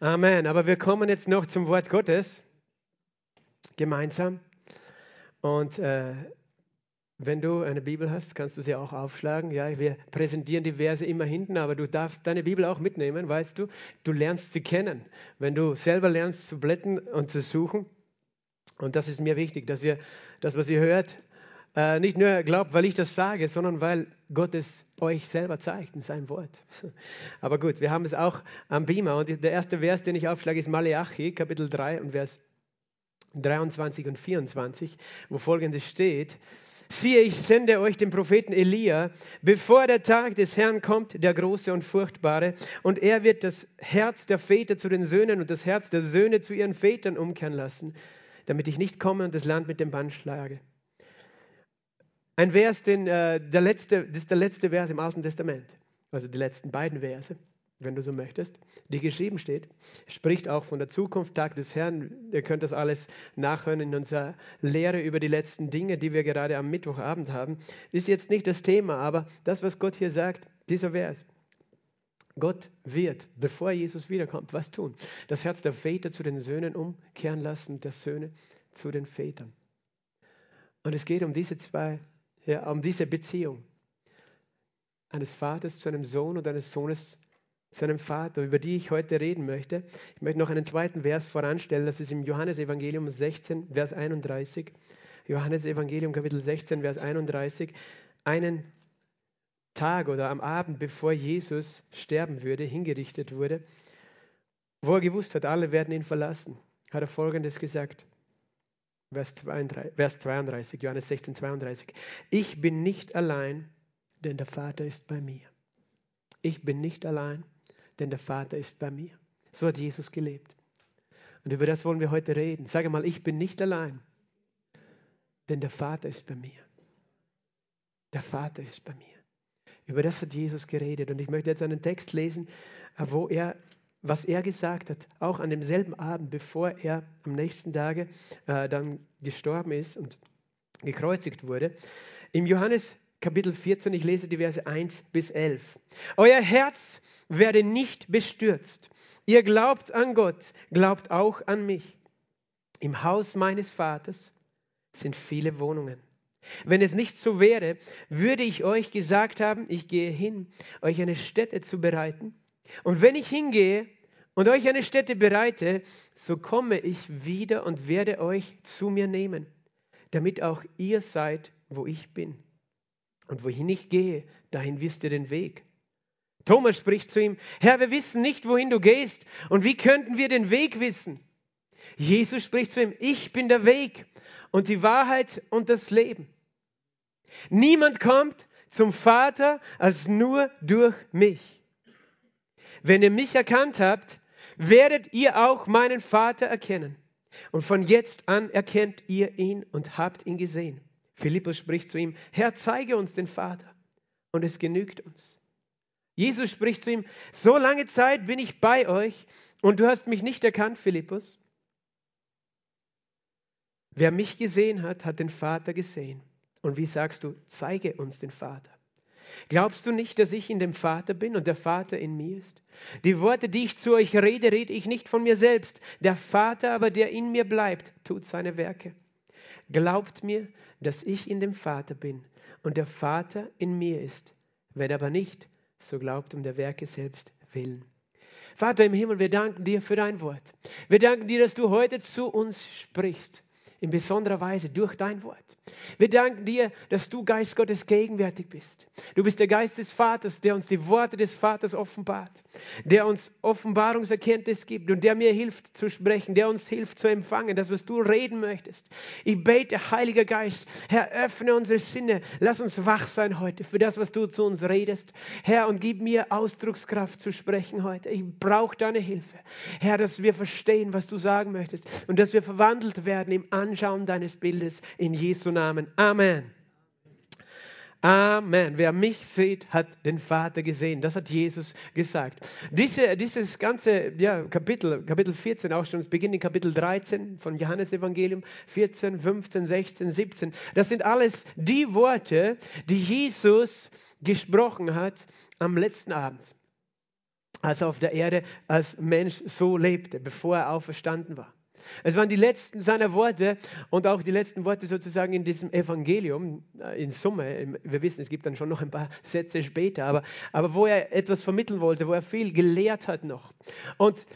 Amen. Aber wir kommen jetzt noch zum Wort Gottes gemeinsam. Und äh, wenn du eine Bibel hast, kannst du sie auch aufschlagen. Ja, wir präsentieren die Verse immer hinten, aber du darfst deine Bibel auch mitnehmen, weißt du. Du lernst sie kennen. Wenn du selber lernst zu blättern und zu suchen. Und das ist mir wichtig, dass ihr das, was ihr hört, äh, nicht nur glaubt, weil ich das sage, sondern weil Gott es euch selber zeigt in seinem Wort. Aber gut, wir haben es auch am Beamer. Und der erste Vers, den ich aufschlage, ist Maleachi, Kapitel 3 und Vers 23 und 24, wo folgendes steht. Siehe, ich sende euch den Propheten Elia, bevor der Tag des Herrn kommt, der große und furchtbare, und er wird das Herz der Väter zu den Söhnen und das Herz der Söhne zu ihren Vätern umkehren lassen, damit ich nicht komme und das Land mit dem Bann schlage. Ein Vers, den, äh, der letzte, das ist der letzte Vers im Alten Testament, also die letzten beiden Verse wenn du so möchtest, die geschrieben steht, spricht auch von der Zukunft, Tag des Herrn. Ihr könnt das alles nachhören in unserer Lehre über die letzten Dinge, die wir gerade am Mittwochabend haben. Ist jetzt nicht das Thema, aber das, was Gott hier sagt, dieser Vers. Gott wird, bevor Jesus wiederkommt, was tun? Das Herz der Väter zu den Söhnen umkehren lassen, der Söhne zu den Vätern. Und es geht um diese zwei, ja, um diese Beziehung eines Vaters zu einem Sohn und eines Sohnes seinem Vater, über die ich heute reden möchte. Ich möchte noch einen zweiten Vers voranstellen, das ist im Johannesevangelium 16, Vers 31. Johannesevangelium Kapitel 16, Vers 31. Einen Tag oder am Abend, bevor Jesus sterben würde, hingerichtet wurde, wo er gewusst hat, alle werden ihn verlassen, hat er Folgendes gesagt. Vers 32, Vers 32 Johannes 16, 32. Ich bin nicht allein, denn der Vater ist bei mir. Ich bin nicht allein, denn der Vater ist bei mir. So hat Jesus gelebt. Und über das wollen wir heute reden. Sage mal, ich bin nicht allein, denn der Vater ist bei mir. Der Vater ist bei mir. Über das hat Jesus geredet. Und ich möchte jetzt einen Text lesen, wo er, was er gesagt hat, auch an demselben Abend, bevor er am nächsten Tage äh, dann gestorben ist und gekreuzigt wurde. Im Johannes Kapitel 14, ich lese die Verse 1 bis 11. Euer Herz werde nicht bestürzt. Ihr glaubt an Gott, glaubt auch an mich. Im Haus meines Vaters sind viele Wohnungen. Wenn es nicht so wäre, würde ich euch gesagt haben, ich gehe hin, euch eine Stätte zu bereiten. Und wenn ich hingehe und euch eine Stätte bereite, so komme ich wieder und werde euch zu mir nehmen, damit auch ihr seid, wo ich bin. Und wohin ich gehe, dahin wisst ihr den Weg. Thomas spricht zu ihm, Herr, wir wissen nicht, wohin du gehst. Und wie könnten wir den Weg wissen? Jesus spricht zu ihm, ich bin der Weg und die Wahrheit und das Leben. Niemand kommt zum Vater als nur durch mich. Wenn ihr mich erkannt habt, werdet ihr auch meinen Vater erkennen. Und von jetzt an erkennt ihr ihn und habt ihn gesehen. Philippus spricht zu ihm, Herr, zeige uns den Vater und es genügt uns. Jesus spricht zu ihm, so lange Zeit bin ich bei euch und du hast mich nicht erkannt, Philippus. Wer mich gesehen hat, hat den Vater gesehen. Und wie sagst du, zeige uns den Vater. Glaubst du nicht, dass ich in dem Vater bin und der Vater in mir ist? Die Worte, die ich zu euch rede, rede ich nicht von mir selbst. Der Vater aber, der in mir bleibt, tut seine Werke. Glaubt mir, dass ich in dem Vater bin und der Vater in mir ist. Wenn aber nicht, so glaubt um der Werke selbst willen. Vater im Himmel, wir danken dir für dein Wort. Wir danken dir, dass du heute zu uns sprichst, in besonderer Weise durch dein Wort. Wir danken dir, dass du, Geist Gottes, gegenwärtig bist. Du bist der Geist des Vaters, der uns die Worte des Vaters offenbart, der uns Offenbarungserkenntnis gibt und der mir hilft zu sprechen, der uns hilft zu empfangen, das, was du reden möchtest. Ich bete, Heiliger Geist, Herr, öffne unsere Sinne, lass uns wach sein heute für das, was du zu uns redest. Herr, und gib mir Ausdruckskraft zu sprechen heute. Ich brauche deine Hilfe. Herr, dass wir verstehen, was du sagen möchtest und dass wir verwandelt werden im Anschauen deines Bildes in Jesu Namen. Namen. Amen. Amen. Wer mich sieht, hat den Vater gesehen. Das hat Jesus gesagt. Diese, dieses ganze ja, Kapitel, Kapitel 14, auch schon Beginn in Kapitel 13 von Johannes Evangelium, 14, 15, 16, 17, das sind alles die Worte, die Jesus gesprochen hat am letzten Abend. als er auf der Erde als Mensch so lebte, bevor er auferstanden war. Es waren die letzten seiner Worte und auch die letzten Worte sozusagen in diesem Evangelium, äh, in Summe. Wir wissen, es gibt dann schon noch ein paar Sätze später, aber, aber wo er etwas vermitteln wollte, wo er viel gelehrt hat noch. Und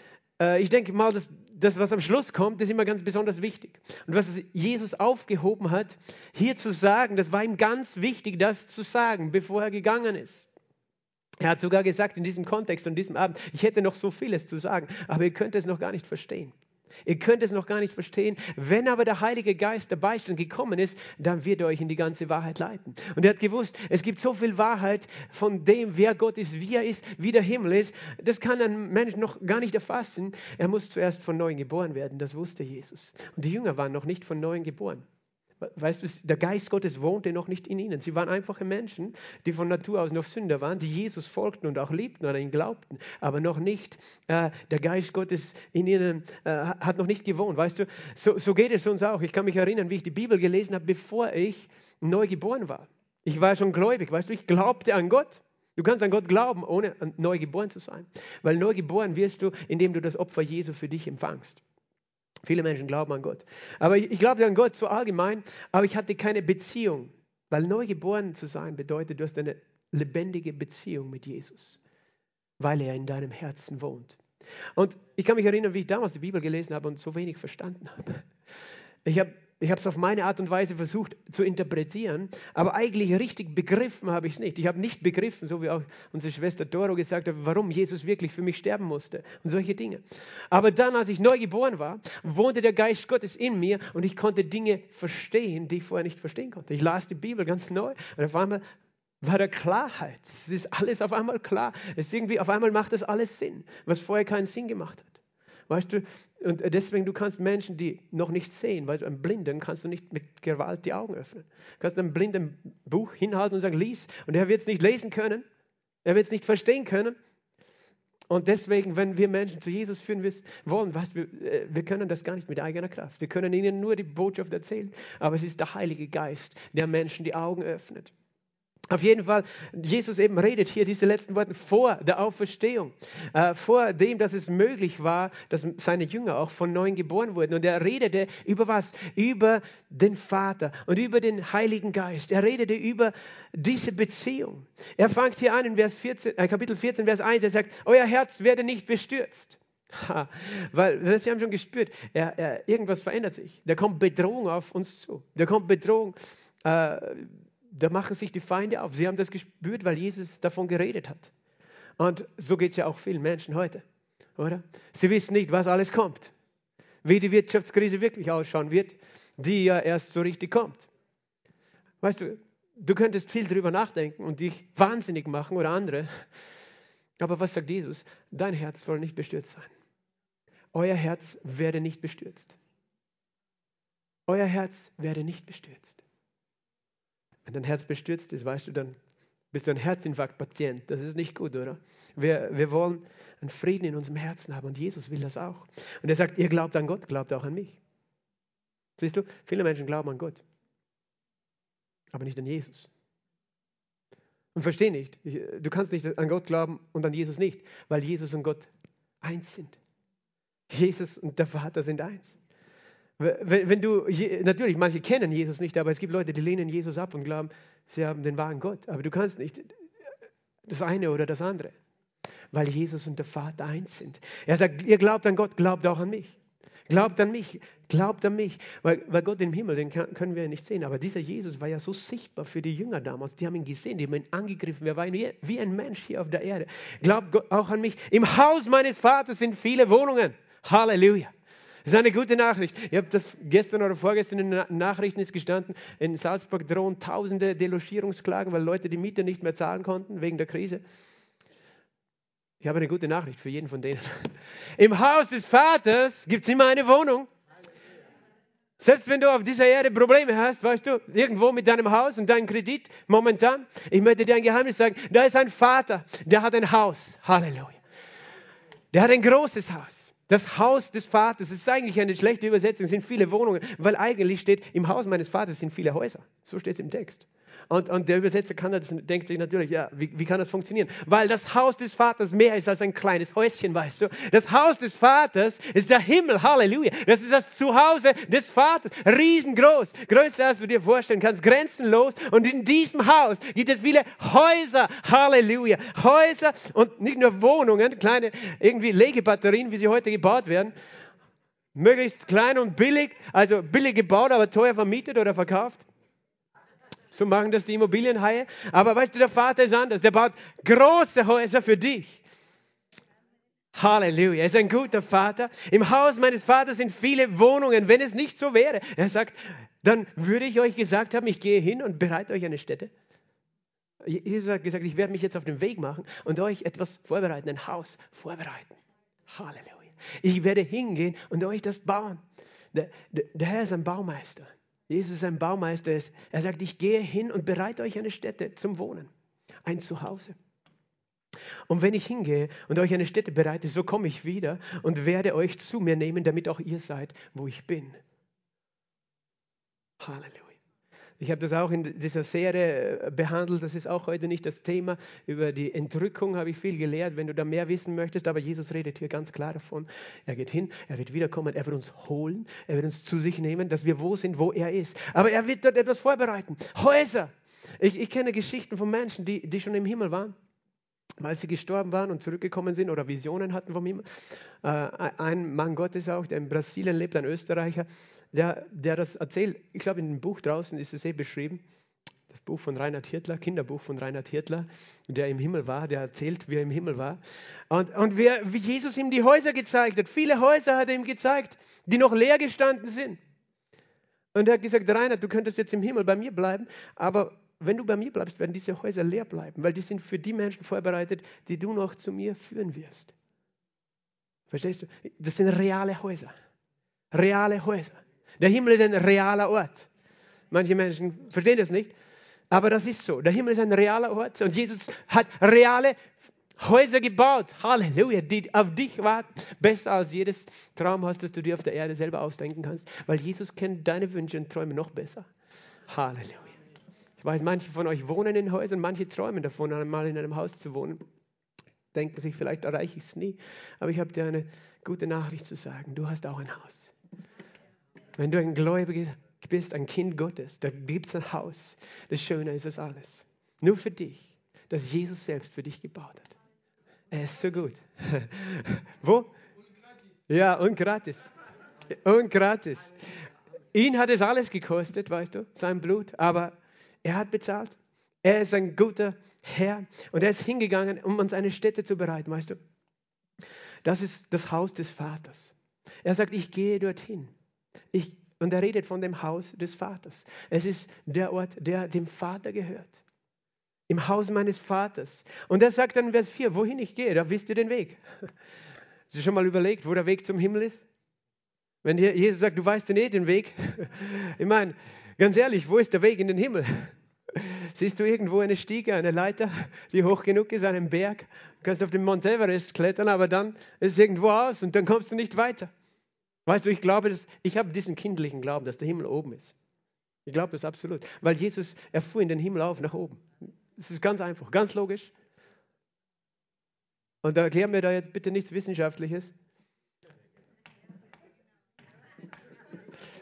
äh, ich denke mal, dass das, was am Schluss kommt, ist immer ganz besonders wichtig. Und was Jesus aufgehoben hat, hier zu sagen, das war ihm ganz wichtig, das zu sagen, bevor er gegangen ist. Er hat sogar gesagt in diesem Kontext und diesem Abend, ich hätte noch so vieles zu sagen, aber ihr könnt es noch gar nicht verstehen. Ihr könnt es noch gar nicht verstehen. Wenn aber der Heilige Geist dabei ist und gekommen ist, dann wird er euch in die ganze Wahrheit leiten. Und er hat gewusst, es gibt so viel Wahrheit von dem, wer Gott ist, wie er ist, wie der Himmel ist. Das kann ein Mensch noch gar nicht erfassen. Er muss zuerst von neuem geboren werden. Das wusste Jesus. Und die Jünger waren noch nicht von neuem geboren. Weißt du, der Geist Gottes wohnte noch nicht in ihnen. Sie waren einfache Menschen, die von Natur aus noch Sünder waren, die Jesus folgten und auch liebten und an ihn glaubten, aber noch nicht, äh, der Geist Gottes in ihnen äh, hat noch nicht gewohnt. Weißt du, so, so geht es uns auch. Ich kann mich erinnern, wie ich die Bibel gelesen habe, bevor ich neu geboren war. Ich war schon gläubig, weißt du, ich glaubte an Gott. Du kannst an Gott glauben, ohne neu geboren zu sein. Weil neu geboren wirst du, indem du das Opfer Jesu für dich empfangst. Viele Menschen glauben an Gott. Aber ich, ich glaube an Gott so allgemein, aber ich hatte keine Beziehung. Weil neu geboren zu sein bedeutet, du hast eine lebendige Beziehung mit Jesus, weil er in deinem Herzen wohnt. Und ich kann mich erinnern, wie ich damals die Bibel gelesen habe und so wenig verstanden habe. Ich habe ich habe es auf meine Art und Weise versucht zu interpretieren, aber eigentlich richtig begriffen habe ich es nicht. Ich habe nicht begriffen, so wie auch unsere Schwester Doro gesagt hat, warum Jesus wirklich für mich sterben musste und solche Dinge. Aber dann, als ich neu geboren war, wohnte der Geist Gottes in mir und ich konnte Dinge verstehen, die ich vorher nicht verstehen konnte. Ich las die Bibel ganz neu und auf einmal war da Klarheit. Es ist alles auf einmal klar. Es irgendwie, auf einmal macht das alles Sinn, was vorher keinen Sinn gemacht hat. Weißt du, und deswegen, du kannst Menschen, die noch nicht sehen, weil einem Blinden kannst du nicht mit Gewalt die Augen öffnen. Du kannst einem Blinden Buch hinhalten und sagen, lies. Und er wird es nicht lesen können. Er wird es nicht verstehen können. Und deswegen, wenn wir Menschen zu Jesus führen wollen, weißt, wir, äh, wir können das gar nicht mit eigener Kraft. Wir können ihnen nur die Botschaft erzählen. Aber es ist der Heilige Geist, der Menschen die Augen öffnet. Auf jeden Fall, Jesus eben redet hier diese letzten Worte vor der Auferstehung, äh, vor dem, dass es möglich war, dass seine Jünger auch von neuem geboren wurden. Und er redete über was? Über den Vater und über den Heiligen Geist. Er redete über diese Beziehung. Er fängt hier an in Vers 14, äh, Kapitel 14, Vers 1. Er sagt, euer Herz werde nicht bestürzt. Ha, weil Sie haben schon gespürt, er, er, irgendwas verändert sich. Da kommt Bedrohung auf uns zu. Da kommt Bedrohung. Äh, da machen sich die Feinde auf. Sie haben das gespürt, weil Jesus davon geredet hat. Und so geht es ja auch vielen Menschen heute, oder? Sie wissen nicht, was alles kommt. Wie die Wirtschaftskrise wirklich ausschauen wird, die ja erst so richtig kommt. Weißt du, du könntest viel darüber nachdenken und dich wahnsinnig machen oder andere. Aber was sagt Jesus? Dein Herz soll nicht bestürzt sein. Euer Herz werde nicht bestürzt. Euer Herz werde nicht bestürzt. Wenn dein Herz bestürzt ist, weißt du, dann bist du ein Herzinfarktpatient. Das ist nicht gut, oder? Wir, wir wollen einen Frieden in unserem Herzen haben und Jesus will das auch. Und er sagt, ihr glaubt an Gott, glaubt auch an mich. Siehst du, viele Menschen glauben an Gott, aber nicht an Jesus. Und versteh nicht, du kannst nicht an Gott glauben und an Jesus nicht, weil Jesus und Gott eins sind. Jesus und der Vater sind eins. Wenn du, natürlich, manche kennen Jesus nicht, aber es gibt Leute, die lehnen Jesus ab und glauben, sie haben den wahren Gott. Aber du kannst nicht das eine oder das andere, weil Jesus und der Vater eins sind. Er sagt, ihr glaubt an Gott, glaubt auch an mich. Glaubt an mich, glaubt an mich, weil, weil Gott im Himmel, den können wir ja nicht sehen. Aber dieser Jesus war ja so sichtbar für die Jünger damals. Die haben ihn gesehen, die haben ihn angegriffen. Er war wie, ein Mensch hier auf der Erde. Glaubt auch an mich. Im Haus meines Vaters sind viele Wohnungen. Halleluja. Das ist eine gute Nachricht. Ich habe das gestern oder vorgestern in den Nachrichten ist gestanden, in Salzburg drohen tausende Delogierungsklagen, weil Leute die Miete nicht mehr zahlen konnten wegen der Krise. Ich habe eine gute Nachricht für jeden von denen. Im Haus des Vaters gibt es immer eine Wohnung. Selbst wenn du auf dieser Erde Probleme hast, weißt du, irgendwo mit deinem Haus und deinem Kredit momentan, ich möchte dir ein Geheimnis sagen, da ist ein Vater, der hat ein Haus. Halleluja. Der hat ein großes Haus. Das Haus des Vaters, ist eigentlich eine schlechte Übersetzung, sind viele Wohnungen, weil eigentlich steht, im Haus meines Vaters sind viele Häuser. So steht es im Text. Und, und der Übersetzer kann das, denkt sich natürlich, ja, wie, wie kann das funktionieren? Weil das Haus des Vaters mehr ist als ein kleines Häuschen, weißt du. Das Haus des Vaters ist der Himmel, Halleluja. Das ist das Zuhause des Vaters, riesengroß, größer als du dir vorstellen kannst, grenzenlos. Und in diesem Haus gibt es viele Häuser, Halleluja. Häuser und nicht nur Wohnungen, kleine irgendwie Legebatterien, wie sie heute gebaut werden. Möglichst klein und billig, also billig gebaut, aber teuer vermietet oder verkauft. So machen das die Immobilienhaie. Aber weißt du, der Vater ist anders. Der baut große Häuser für dich. Halleluja. Er ist ein guter Vater. Im Haus meines Vaters sind viele Wohnungen. Wenn es nicht so wäre, er sagt, dann würde ich euch gesagt haben, ich gehe hin und bereite euch eine Stätte. Jesus hat gesagt, ich werde mich jetzt auf den Weg machen und euch etwas vorbereiten, ein Haus vorbereiten. Halleluja. Ich werde hingehen und euch das bauen. Der, der, der Herr ist ein Baumeister. Jesus ist ein Baumeister. Er sagt, ich gehe hin und bereite euch eine Stätte zum Wohnen, ein Zuhause. Und wenn ich hingehe und euch eine Stätte bereite, so komme ich wieder und werde euch zu mir nehmen, damit auch ihr seid, wo ich bin. Halleluja. Ich habe das auch in dieser Serie äh, behandelt. Das ist auch heute nicht das Thema. Über die Entrückung habe ich viel gelehrt, wenn du da mehr wissen möchtest. Aber Jesus redet hier ganz klar davon. Er geht hin, er wird wiederkommen, er wird uns holen, er wird uns zu sich nehmen, dass wir wo sind, wo er ist. Aber er wird dort etwas vorbereiten. Häuser. Ich, ich kenne Geschichten von Menschen, die, die schon im Himmel waren weil sie gestorben waren und zurückgekommen sind oder Visionen hatten vom Himmel. Äh, ein Mann Gottes auch, der in Brasilien lebt, ein Österreicher, der, der das erzählt. Ich glaube, in dem Buch draußen ist es eh beschrieben. Das Buch von Reinhard Hirtler, Kinderbuch von Reinhard Hirtler, der im Himmel war, der erzählt, wie er im Himmel war. Und, und wie, wie Jesus ihm die Häuser gezeigt hat. Viele Häuser hat er ihm gezeigt, die noch leer gestanden sind. Und er hat gesagt, Reinhard, du könntest jetzt im Himmel bei mir bleiben, aber wenn du bei mir bleibst, werden diese Häuser leer bleiben, weil die sind für die Menschen vorbereitet, die du noch zu mir führen wirst. Verstehst du? Das sind reale Häuser. Reale Häuser. Der Himmel ist ein realer Ort. Manche Menschen verstehen das nicht, aber das ist so. Der Himmel ist ein realer Ort und Jesus hat reale Häuser gebaut. Halleluja, die auf dich warten. Besser als jedes Traumhaus, das du dir auf der Erde selber ausdenken kannst, weil Jesus kennt deine Wünsche und Träume noch besser. Halleluja. Ich weiß, manche von euch wohnen in Häusern, manche träumen davon, einmal in einem Haus zu wohnen. Denken sich, vielleicht erreiche ich es nie. Aber ich habe dir eine gute Nachricht zu sagen. Du hast auch ein Haus. Wenn du ein Gläubiger bist, ein Kind Gottes, da gibt es ein Haus. Das Schöne ist es alles. Nur für dich, das Jesus selbst für dich gebaut hat. Er ist so gut. Wo? Ja, und gratis. Und gratis. Ihn hat es alles gekostet, weißt du, sein Blut, aber er hat bezahlt. Er ist ein guter Herr und er ist hingegangen, um uns eine Stätte zu bereiten, weißt du. Das ist das Haus des Vaters. Er sagt, ich gehe dorthin. Ich, und er redet von dem Haus des Vaters. Es ist der Ort, der dem Vater gehört. Im Haus meines Vaters. Und er sagt dann in Vers 4, wohin ich gehe, da wisst ihr den Weg. Hast du schon mal überlegt, wo der Weg zum Himmel ist? Wenn Jesus sagt, du weißt eh den Weg. Ich meine, Ganz ehrlich, wo ist der Weg in den Himmel? Siehst du irgendwo eine Stiege, eine Leiter, die hoch genug ist, einen Berg? Du kannst auf den Mount Everest klettern, aber dann ist es irgendwo aus und dann kommst du nicht weiter. Weißt du, ich glaube, dass, ich habe diesen kindlichen Glauben, dass der Himmel oben ist. Ich glaube das absolut, weil Jesus, er fuhr in den Himmel auf, nach oben. Das ist ganz einfach, ganz logisch. Und da erklär mir da jetzt bitte nichts Wissenschaftliches.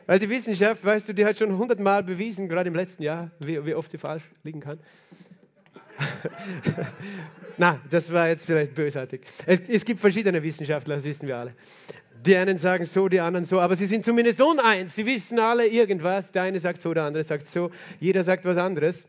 Weil die Wissenschaft, weißt du, die hat schon hundertmal bewiesen, gerade im letzten Jahr, wie, wie oft sie falsch liegen kann. Na, das war jetzt vielleicht bösartig. Es, es, gibt verschiedene Wissenschaftler, das wissen wir alle. Die einen sagen so, die anderen so, aber sie sind zumindest uneins. Sie wissen alle irgendwas. Der eine sagt so, der andere sagt so. Jeder sagt was anderes.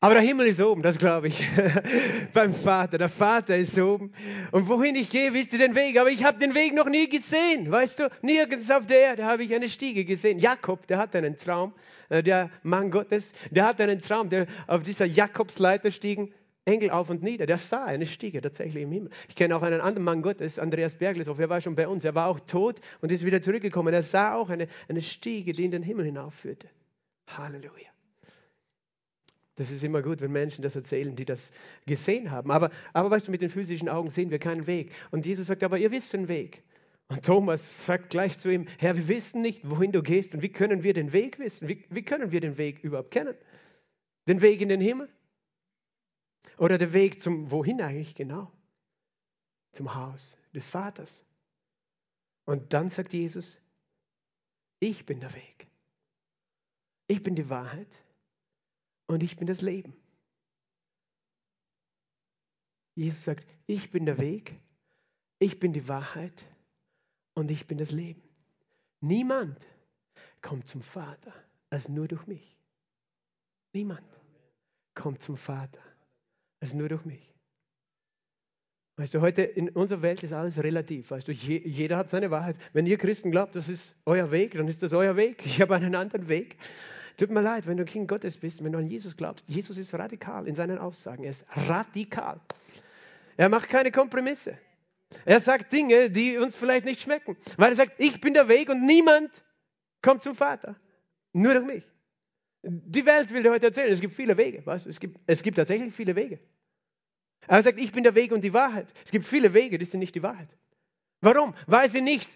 Aber der Himmel ist oben, das glaube ich. Beim Vater. Der Vater ist oben. Und wohin ich gehe, wisst ihr den Weg. Aber ich habe den Weg noch nie gesehen. Weißt du, nirgends auf der Erde habe ich eine Stiege gesehen. Jakob, der hat einen Traum. Äh, der Mann Gottes, der hat einen Traum. Der auf dieser Jakobsleiter stiegen Engel auf und nieder. Der sah eine Stiege tatsächlich im Himmel. Ich kenne auch einen anderen Mann Gottes, Andreas Berglishoff. Er war schon bei uns. Er war auch tot und ist wieder zurückgekommen. Er sah auch eine, eine Stiege, die in den Himmel hinaufführte. Halleluja. Das ist immer gut, wenn Menschen das erzählen, die das gesehen haben. Aber, aber weißt du, mit den physischen Augen sehen wir keinen Weg. Und Jesus sagt, aber ihr wisst den Weg. Und Thomas sagt gleich zu ihm, Herr, wir wissen nicht, wohin du gehst und wie können wir den Weg wissen? Wie, wie können wir den Weg überhaupt kennen? Den Weg in den Himmel? Oder der Weg zum, wohin eigentlich genau? Zum Haus des Vaters. Und dann sagt Jesus, ich bin der Weg. Ich bin die Wahrheit und ich bin das Leben. Jesus sagt, ich bin der Weg, ich bin die Wahrheit und ich bin das Leben. Niemand kommt zum Vater als nur durch mich. Niemand kommt zum Vater als nur durch mich. Weißt du, heute in unserer Welt ist alles relativ. Weißt du, jeder hat seine Wahrheit. Wenn ihr Christen glaubt, das ist euer Weg, dann ist das euer Weg. Ich habe einen anderen Weg. Tut mir leid, wenn du Kind Gottes bist, wenn du an Jesus glaubst. Jesus ist radikal in seinen Aussagen. Er ist radikal. Er macht keine Kompromisse. Er sagt Dinge, die uns vielleicht nicht schmecken. Weil er sagt, ich bin der Weg und niemand kommt zum Vater. Nur durch mich. Die Welt will dir heute erzählen, es gibt viele Wege. Weißt? Es, gibt, es gibt tatsächlich viele Wege. Er sagt, ich bin der Weg und die Wahrheit. Es gibt viele Wege, die sind nicht die Wahrheit. Warum? Weil sie nicht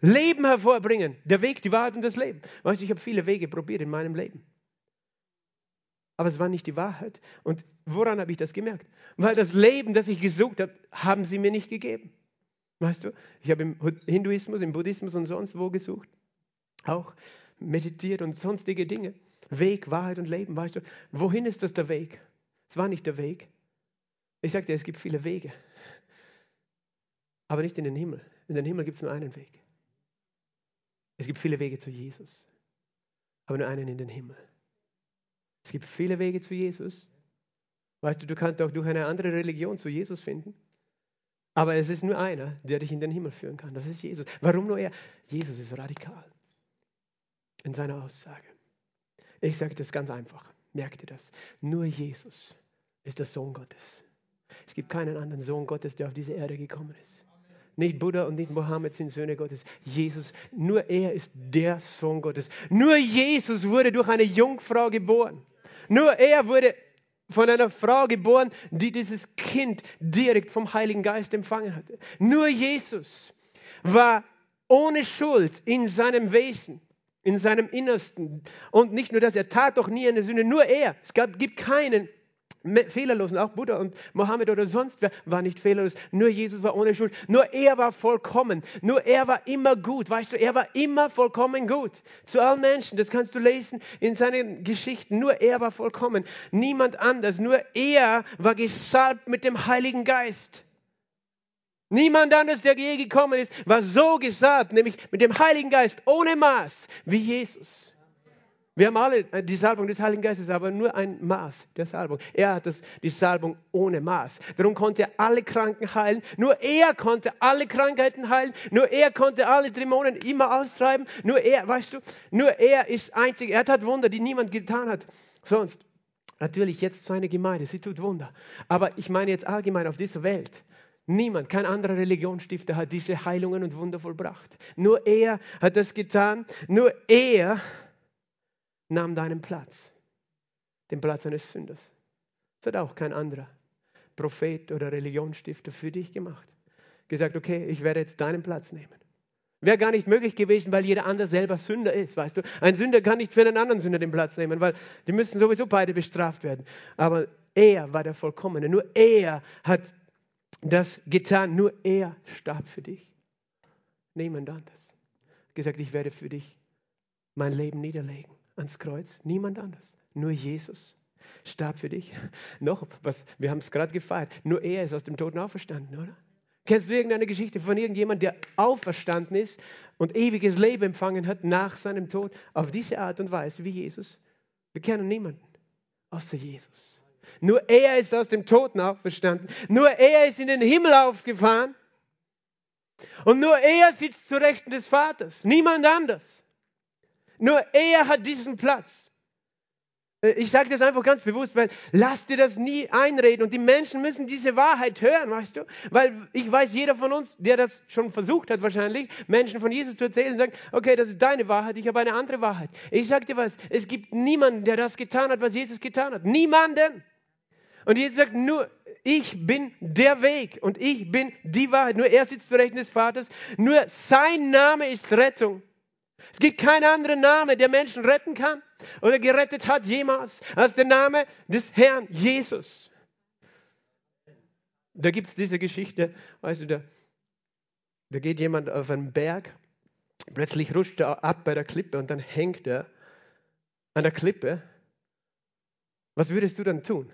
Leben hervorbringen. Der Weg, die Wahrheit und das Leben. Weißt du, ich habe viele Wege probiert in meinem Leben. Aber es war nicht die Wahrheit. Und woran habe ich das gemerkt? Weil das Leben, das ich gesucht habe, haben sie mir nicht gegeben. Weißt du, ich habe im Hinduismus, im Buddhismus und sonst wo gesucht. Auch meditiert und sonstige Dinge. Weg, Wahrheit und Leben. Weißt du, wohin ist das der Weg? Es war nicht der Weg. Ich sagte, es gibt viele Wege, aber nicht in den Himmel. In den Himmel gibt es nur einen Weg. Es gibt viele Wege zu Jesus, aber nur einen in den Himmel. Gibt viele Wege zu Jesus. Weißt du, du kannst auch durch eine andere Religion zu Jesus finden. Aber es ist nur einer, der dich in den Himmel führen kann. Das ist Jesus. Warum nur er? Jesus ist radikal in seiner Aussage. Ich sage das ganz einfach. Merkt ihr das? Nur Jesus ist der Sohn Gottes. Es gibt keinen anderen Sohn Gottes, der auf diese Erde gekommen ist. Nicht Buddha und nicht Mohammed sind Söhne Gottes. Jesus, nur er ist der Sohn Gottes. Nur Jesus wurde durch eine Jungfrau geboren. Nur er wurde von einer Frau geboren, die dieses Kind direkt vom Heiligen Geist empfangen hatte. Nur Jesus war ohne Schuld in seinem Wesen, in seinem Innersten. Und nicht nur das, er tat doch nie eine Sünde, nur er. Es gab, gibt keinen fehlerlos. Und auch Buddha und Mohammed oder sonst wer war nicht fehlerlos. Nur Jesus war ohne Schuld. Nur er war vollkommen. Nur er war immer gut. Weißt du, er war immer vollkommen gut. Zu allen Menschen. Das kannst du lesen in seinen Geschichten. Nur er war vollkommen. Niemand anders. Nur er war gesalbt mit dem Heiligen Geist. Niemand anders, der je gekommen ist, war so gesalbt, nämlich mit dem Heiligen Geist, ohne Maß, wie Jesus. Wir haben alle äh, die Salbung des Heiligen Geistes, aber nur ein Maß der Salbung. Er hat das, die Salbung ohne Maß. Darum konnte er alle Kranken heilen. Nur er konnte alle Krankheiten heilen. Nur er konnte alle Dämonen immer austreiben. Nur er, weißt du, nur er ist einzig. Er hat Wunder, die niemand getan hat. Sonst. Natürlich jetzt seine Gemeinde, sie tut Wunder. Aber ich meine jetzt allgemein auf dieser Welt. Niemand, kein anderer Religionsstifter hat diese Heilungen und Wunder vollbracht. Nur er hat das getan. Nur er nahm deinen Platz, den Platz eines Sünders. Das hat auch kein anderer Prophet oder Religionsstifter für dich gemacht. Gesagt, okay, ich werde jetzt deinen Platz nehmen. Wäre gar nicht möglich gewesen, weil jeder andere selber Sünder ist, weißt du. Ein Sünder kann nicht für einen anderen Sünder den Platz nehmen, weil die müssen sowieso beide bestraft werden. Aber er war der Vollkommene. Nur er hat das getan. Nur er starb für dich. Niemand anders. Gesagt, ich werde für dich mein Leben niederlegen ans Kreuz. Niemand anders. Nur Jesus starb für dich. Noch was, wir haben es gerade gefeiert. Nur er ist aus dem Toten auferstanden, oder? Kennst du irgendeine Geschichte von irgendjemandem, der auferstanden ist und ewiges Leben empfangen hat nach seinem Tod auf diese Art und Weise wie Jesus? Wir kennen niemanden außer Jesus. Nur er ist aus dem Toten auferstanden. Nur er ist in den Himmel aufgefahren. Und nur er sitzt zu Rechten des Vaters. Niemand anders. Nur er hat diesen Platz. Äh, ich sage das einfach ganz bewusst, weil lass dir das nie einreden und die Menschen müssen diese Wahrheit hören, weißt du? Weil ich weiß, jeder von uns, der das schon versucht hat wahrscheinlich, Menschen von Jesus zu erzählen, sagt, okay, das ist deine Wahrheit, ich habe eine andere Wahrheit. Ich sage dir was, es gibt niemanden, der das getan hat, was Jesus getan hat. Niemanden. Und Jesus sagt, nur ich bin der Weg und ich bin die Wahrheit. Nur er sitzt zu Rechten des Vaters. Nur sein Name ist Rettung. Es gibt keinen anderen Name, der Menschen retten kann oder gerettet hat jemals, als der Name des Herrn Jesus. Da gibt es diese Geschichte, weißt du, da, da geht jemand auf einen Berg, plötzlich rutscht er ab bei der Klippe und dann hängt er an der Klippe. Was würdest du dann tun?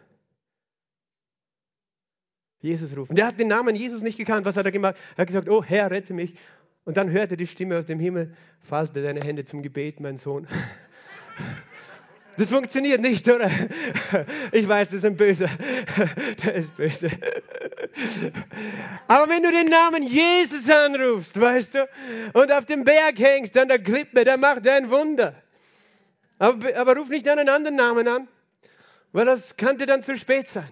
Jesus rufen. Der hat den Namen Jesus nicht gekannt. Was hat er gemacht? Er hat gesagt, oh Herr, rette mich. Und dann hörte die Stimme aus dem Himmel, falte deine Hände zum Gebet, mein Sohn. Das funktioniert nicht, oder? Ich weiß, das ist ein Böser. Der ist böse. Aber wenn du den Namen Jesus anrufst, weißt du, und auf dem Berg hängst, an der Klippe, dann macht er ein Wunder. Aber, aber ruf nicht einen anderen Namen an, weil das könnte dann zu spät sein.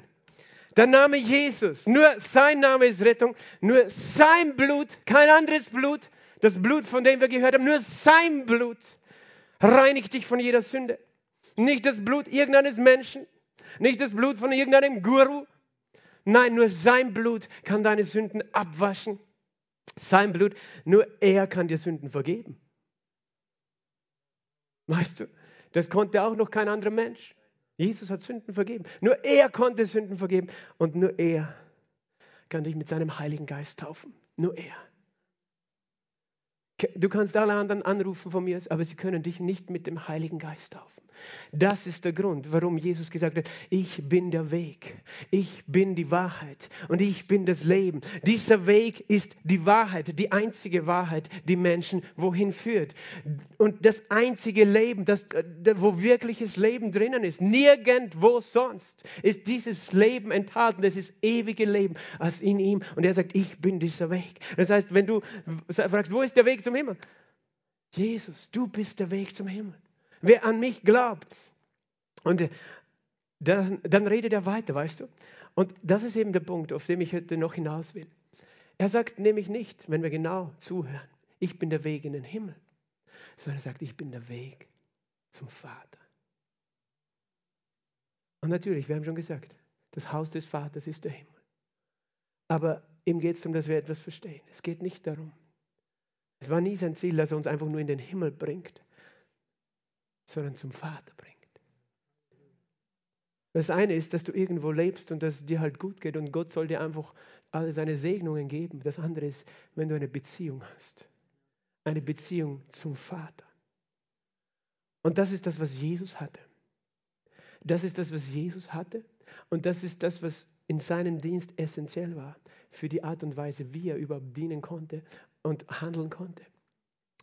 Der Name Jesus, nur sein Name ist Rettung, nur sein Blut, kein anderes Blut, das Blut, von dem wir gehört haben, nur sein Blut reinigt dich von jeder Sünde. Nicht das Blut irgendeines Menschen, nicht das Blut von irgendeinem Guru. Nein, nur sein Blut kann deine Sünden abwaschen. Sein Blut, nur er kann dir Sünden vergeben. Weißt du, das konnte auch noch kein anderer Mensch. Jesus hat Sünden vergeben. Nur er konnte Sünden vergeben. Und nur er kann dich mit seinem Heiligen Geist taufen. Nur er. Du kannst alle anderen anrufen von mir, aber sie können dich nicht mit dem Heiligen Geist taufen. Das ist der Grund, warum Jesus gesagt hat, ich bin der Weg, ich bin die Wahrheit und ich bin das Leben. Dieser Weg ist die Wahrheit, die einzige Wahrheit, die Menschen wohin führt. Und das einzige Leben, das, wo wirkliches Leben drinnen ist, nirgendwo sonst ist dieses Leben enthalten, das ist ewige Leben als in ihm. Und er sagt, ich bin dieser Weg. Das heißt, wenn du fragst, wo ist der Weg zum Himmel? Jesus, du bist der Weg zum Himmel wer an mich glaubt. Und äh, dann, dann redet er weiter, weißt du? Und das ist eben der Punkt, auf den ich heute noch hinaus will. Er sagt nämlich nicht, wenn wir genau zuhören, ich bin der Weg in den Himmel, sondern er sagt, ich bin der Weg zum Vater. Und natürlich, wir haben schon gesagt, das Haus des Vaters ist der Himmel. Aber ihm geht es darum, dass wir etwas verstehen. Es geht nicht darum. Es war nie sein Ziel, dass er uns einfach nur in den Himmel bringt, sondern zum Vater bringt. Das eine ist, dass du irgendwo lebst und dass es dir halt gut geht und Gott soll dir einfach alle seine Segnungen geben. Das andere ist, wenn du eine Beziehung hast. Eine Beziehung zum Vater. Und das ist das, was Jesus hatte. Das ist das, was Jesus hatte. Und das ist das, was in seinem Dienst essentiell war. Für die Art und Weise, wie er überhaupt dienen konnte und handeln konnte.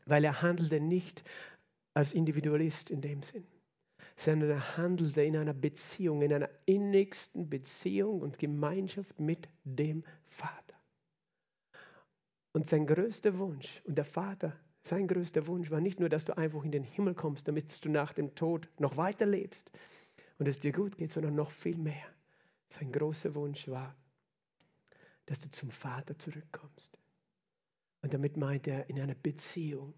Weil er handelte nicht als Individualist in dem Sinn, sondern er handelte in einer Beziehung, in einer innigsten Beziehung und Gemeinschaft mit dem Vater. Und sein größter Wunsch, und der Vater, sein größter Wunsch war nicht nur, dass du einfach in den Himmel kommst, damit du nach dem Tod noch weiter lebst und es dir gut geht, sondern noch viel mehr. Sein großer Wunsch war, dass du zum Vater zurückkommst. Und damit meint er in einer Beziehung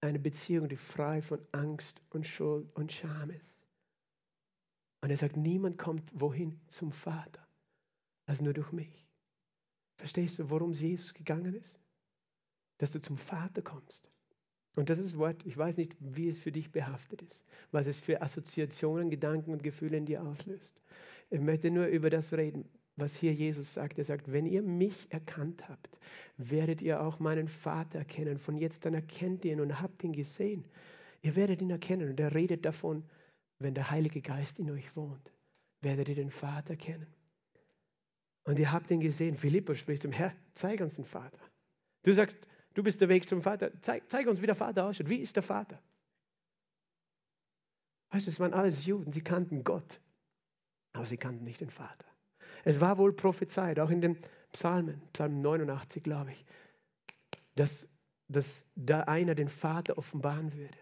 eine Beziehung, die frei von Angst und Schuld und Scham ist. Und er sagt, niemand kommt wohin zum Vater, als nur durch mich. Verstehst du, worum Jesus gegangen ist? Dass du zum Vater kommst. Und das ist das Wort, ich weiß nicht, wie es für dich behaftet ist, was es für Assoziationen, Gedanken und Gefühle in dir auslöst. Ich möchte nur über das reden, was hier Jesus sagt. Er sagt, wenn ihr mich erkannt habt, werdet ihr auch meinen Vater erkennen. Von jetzt an erkennt ihr ihn und habt ihn gesehen. Ihr werdet ihn erkennen. Und er redet davon, wenn der Heilige Geist in euch wohnt, werdet ihr den Vater kennen. Und ihr habt ihn gesehen. Philippus spricht zum Herr, zeig uns den Vater. Du sagst, du bist der Weg zum Vater. Zeig, zeig uns, wie der Vater ausschaut. Wie ist der Vater? Weißt du, es waren alles Juden. Sie kannten Gott, aber sie kannten nicht den Vater. Es war wohl prophezeit, auch in den Psalmen, Psalm 89, glaube ich, dass, dass da einer den Vater offenbaren würde.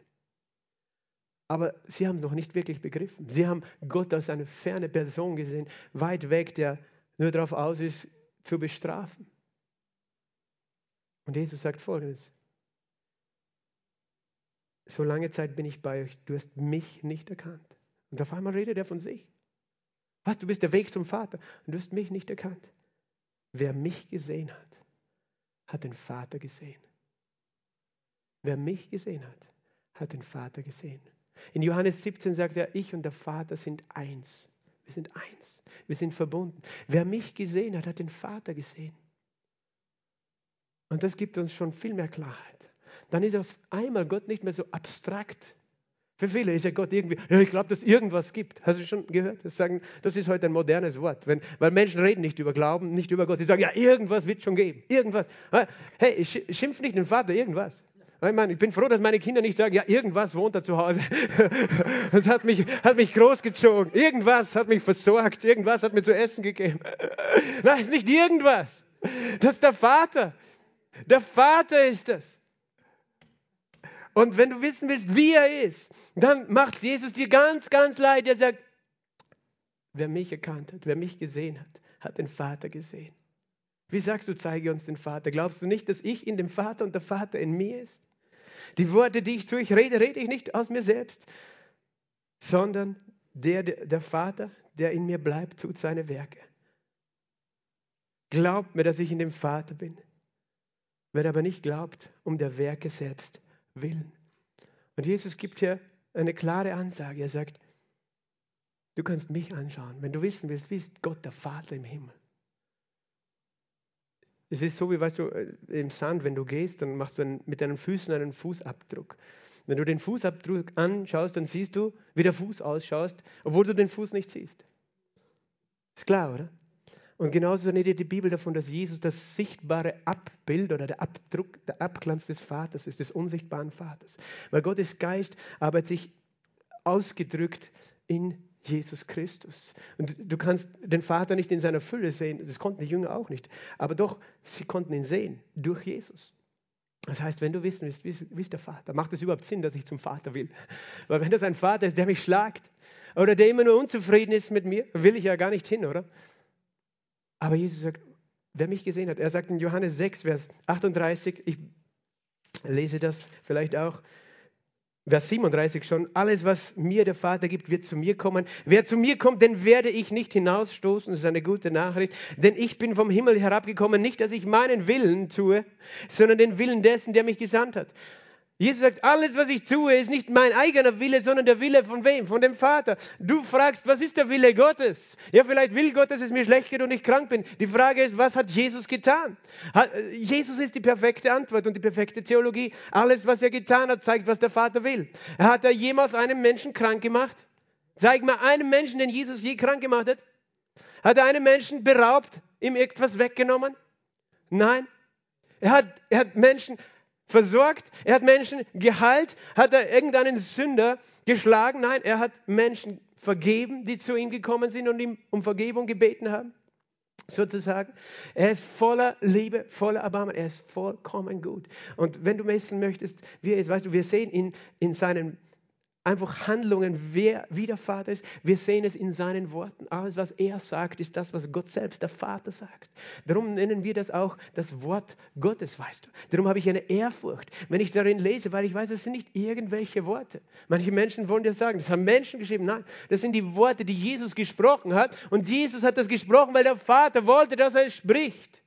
Aber sie haben es noch nicht wirklich begriffen. Sie haben Gott als eine ferne Person gesehen, weit weg, der nur darauf aus ist, zu bestrafen. Und Jesus sagt folgendes. So lange Zeit bin ich bei euch, du hast mich nicht erkannt. Und auf einmal redet er von sich. Was, du bist der Weg zum Vater und du hast mich nicht erkannt. Wer mich gesehen hat, hat den Vater gesehen. Wer mich gesehen hat, hat den Vater gesehen. In Johannes 17 sagt er, ich und der Vater sind eins. Wir sind eins. Wir sind verbunden. Wer mich gesehen hat, hat den Vater gesehen. Und das gibt uns schon viel mehr Klarheit. Dann ist auf einmal Gott nicht mehr so abstrakt. Für viele ist ja Gott irgendwie, ja, ich glaube, dass irgendwas gibt. Hast du schon gehört? Das, sagen, das ist heute ein modernes Wort. Wenn, weil Menschen reden nicht über Glauben, nicht über Gott. Die sagen, ja, irgendwas wird schon geben. Irgendwas. Hey, schimpf nicht den Vater, irgendwas. Ich, meine, ich bin froh, dass meine Kinder nicht sagen, ja, irgendwas wohnt da zu Hause. Das hat mich, hat mich großgezogen. Irgendwas hat mich versorgt. Irgendwas hat mir zu essen gegeben. Nein, es ist nicht irgendwas. Das ist der Vater. Der Vater ist es. Und wenn du wissen willst, wie er ist, dann macht Jesus dir ganz, ganz leid. Er sagt, wer mich erkannt hat, wer mich gesehen hat, hat den Vater gesehen. Wie sagst du, zeige uns den Vater? Glaubst du nicht, dass ich in dem Vater und der Vater in mir ist? Die Worte, die ich zu euch rede, rede ich nicht aus mir selbst, sondern der, der Vater, der in mir bleibt, tut seine Werke. Glaubt mir, dass ich in dem Vater bin. Wer aber nicht glaubt, um der Werke selbst willen. Und Jesus gibt hier eine klare Ansage. Er sagt, du kannst mich anschauen. Wenn du wissen willst, wie ist Gott der Vater im Himmel? Es ist so, wie weißt du, äh, im Sand, wenn du gehst, dann machst du mit deinen Füßen einen Fußabdruck. Wenn du den Fußabdruck anschaust, dann siehst du, wie der Fuß ausschaut, obwohl du den Fuß nicht siehst. Ist klar, oder? Und genauso redet die Bibel davon, dass Jesus das sichtbare Abbild oder der Abdruck, der Abglanz des Vaters ist, des unsichtbaren Vaters. Weil Gottes Geist arbeitet sich ausgedrückt in Jesus Christus. Und du kannst den Vater nicht in seiner Fülle sehen, das konnten die Jünger auch nicht, aber doch, sie konnten ihn sehen durch Jesus. Das heißt, wenn du wissen willst, wie ist der Vater, macht es überhaupt Sinn, dass ich zum Vater will? Weil wenn das ein Vater ist, der mich schlagt oder der immer nur unzufrieden ist mit mir, will ich ja gar nicht hin, oder? Aber Jesus sagt, wer mich gesehen hat, er sagt in Johannes 6, Vers 38, ich lese das vielleicht auch, Vers 37 schon, alles, was mir der Vater gibt, wird zu mir kommen. Wer zu mir kommt, den werde ich nicht hinausstoßen. Das ist eine gute Nachricht. Denn ich bin vom Himmel herabgekommen, nicht, dass ich meinen Willen tue, sondern den Willen dessen, der mich gesandt hat. Jesus sagt, alles, was ich tue, ist nicht mein eigener Wille, sondern der Wille von wem? Von dem Vater. Du fragst, was ist der Wille Gottes? Ja, vielleicht will Gott, dass es mir schlecht geht und ich krank bin. Die Frage ist, was hat Jesus getan? Jesus ist die perfekte Antwort und die perfekte Theologie. Alles, was er getan hat, zeigt, was der Vater will. Hat er jemals einen Menschen krank gemacht? Zeig mal einen Menschen, den Jesus je krank gemacht hat. Hat er einen Menschen beraubt, ihm etwas weggenommen? Nein. Er hat, er hat Menschen versorgt, er hat Menschen geheilt, hat er irgendeinen Sünder geschlagen? Nein, er hat Menschen vergeben, die zu ihm gekommen sind und ihm um Vergebung gebeten haben. Sozusagen. Er ist voller Liebe, voller Erbarmen. Er ist vollkommen gut. Und wenn du wissen möchtest, wie er ist, weißt du, wir sehen ihn in seinen einfach Handlungen, wer, wie der Vater ist. Wir sehen es in seinen Worten. Alles, was er sagt, ist das, was Gott selbst, der Vater, sagt. Darum nennen wir das auch das Wort Gottes, weißt du. Darum habe ich eine Ehrfurcht, wenn ich darin lese, weil ich weiß, es sind nicht irgendwelche Worte. Manche Menschen wollen dir sagen, das haben Menschen geschrieben. Nein, das sind die Worte, die Jesus gesprochen hat. Und Jesus hat das gesprochen, weil der Vater wollte, dass er es spricht.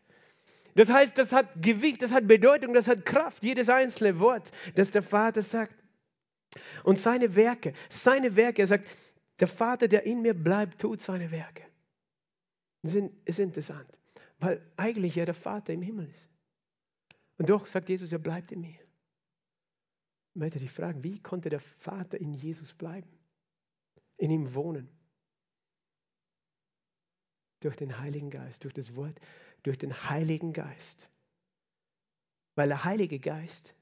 Das heißt, das hat Gewicht, das hat Bedeutung, das hat Kraft, jedes einzelne Wort, das der Vater sagt. Und seine Werke, seine Werke, er sagt, der Vater, der in mir bleibt, tut seine Werke. Das ist interessant, weil eigentlich ja der Vater im Himmel ist. Und doch sagt Jesus, er bleibt in mir. Ich möchte dich fragen, wie konnte der Vater in Jesus bleiben? In ihm wohnen? Durch den Heiligen Geist, durch das Wort, durch den Heiligen Geist. Weil der Heilige Geist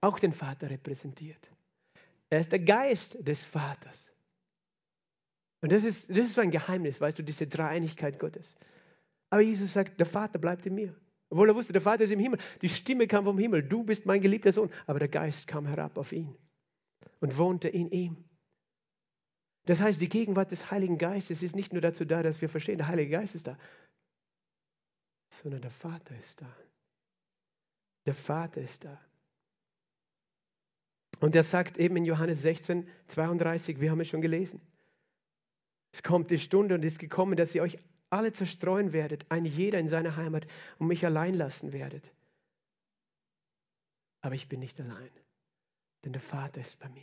auch den Vater repräsentiert. Er ist der Geist des Vaters. Und das ist, das ist so ein Geheimnis, weißt du, diese Dreieinigkeit Gottes. Aber Jesus sagt, der Vater bleibt in mir. Obwohl er wusste, der Vater ist im Himmel. Die Stimme kam vom Himmel. Du bist mein geliebter Sohn. Aber der Geist kam herab auf ihn und wohnte in ihm. Das heißt, die Gegenwart des Heiligen Geistes ist nicht nur dazu da, dass wir verstehen, der Heilige Geist ist da, sondern der Vater ist da. Der Vater ist da. Und er sagt eben in Johannes 16, 32, wir haben es schon gelesen. Es kommt die Stunde und ist gekommen, dass ihr euch alle zerstreuen werdet, ein jeder in seiner Heimat und mich allein lassen werdet. Aber ich bin nicht allein, denn der Vater ist bei mir.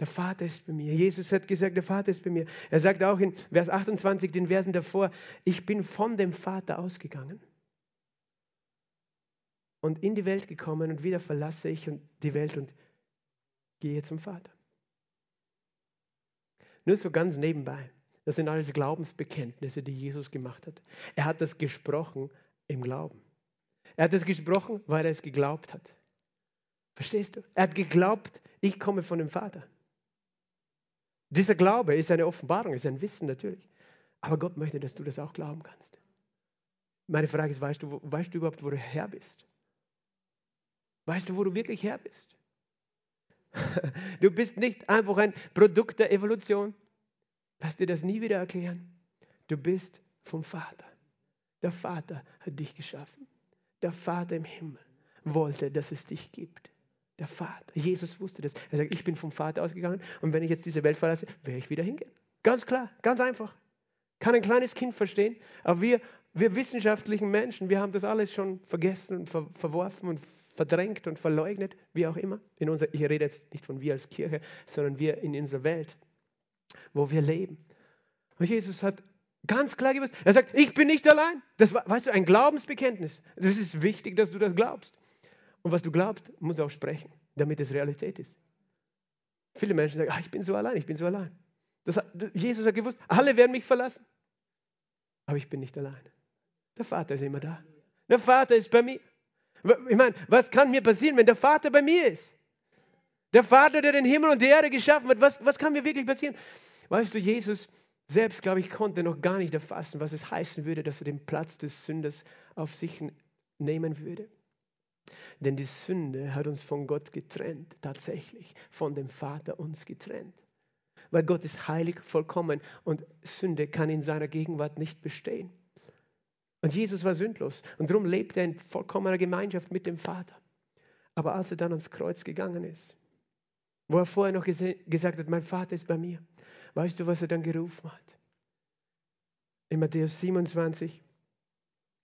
Der Vater ist bei mir. Jesus hat gesagt, der Vater ist bei mir. Er sagt auch in Vers 28, den Versen davor, ich bin von dem Vater ausgegangen und in die Welt gekommen und wieder verlasse ich die Welt und gehe zum Vater. Nur so ganz nebenbei. Das sind alles Glaubensbekenntnisse, die Jesus gemacht hat. Er hat das gesprochen im Glauben. Er hat das gesprochen, weil er es geglaubt hat. Verstehst du? Er hat geglaubt, ich komme von dem Vater. Dieser Glaube ist eine Offenbarung, ist ein Wissen natürlich. Aber Gott möchte, dass du das auch glauben kannst. Meine Frage ist, weißt du, weißt du überhaupt, wo du her bist? Weißt du, wo du wirklich her bist? Du bist nicht einfach ein Produkt der Evolution. Lass dir das nie wieder erklären. Du bist vom Vater. Der Vater hat dich geschaffen. Der Vater im Himmel wollte, dass es dich gibt. Der Vater. Jesus wusste das. Er sagt, ich bin vom Vater ausgegangen und wenn ich jetzt diese Welt verlasse, werde ich wieder hingehen. Ganz klar, ganz einfach. Kann ein kleines Kind verstehen, aber wir, wir wissenschaftlichen Menschen, wir haben das alles schon vergessen und ver verworfen und verdrängt und verleugnet, wie auch immer. In unser, ich rede jetzt nicht von wir als Kirche, sondern wir in unserer Welt, wo wir leben. Und Jesus hat ganz klar gewusst, er sagt, ich bin nicht allein. Das war, weißt du, ein Glaubensbekenntnis. Das ist wichtig, dass du das glaubst. Und was du glaubst, musst du auch sprechen, damit es Realität ist. Viele Menschen sagen, ach, ich bin so allein, ich bin so allein. Das, Jesus hat gewusst, alle werden mich verlassen. Aber ich bin nicht allein. Der Vater ist immer da. Der Vater ist bei mir. Ich meine, was kann mir passieren, wenn der Vater bei mir ist? Der Vater, der den Himmel und die Erde geschaffen hat, was, was kann mir wirklich passieren? Weißt du, Jesus selbst, glaube ich, konnte noch gar nicht erfassen, was es heißen würde, dass er den Platz des Sünders auf sich nehmen würde. Denn die Sünde hat uns von Gott getrennt, tatsächlich, von dem Vater uns getrennt. Weil Gott ist heilig, vollkommen und Sünde kann in seiner Gegenwart nicht bestehen. Und Jesus war sündlos und darum lebte er in vollkommener Gemeinschaft mit dem Vater. Aber als er dann ans Kreuz gegangen ist, wo er vorher noch gesagt hat, mein Vater ist bei mir, weißt du, was er dann gerufen hat? In Matthäus 27,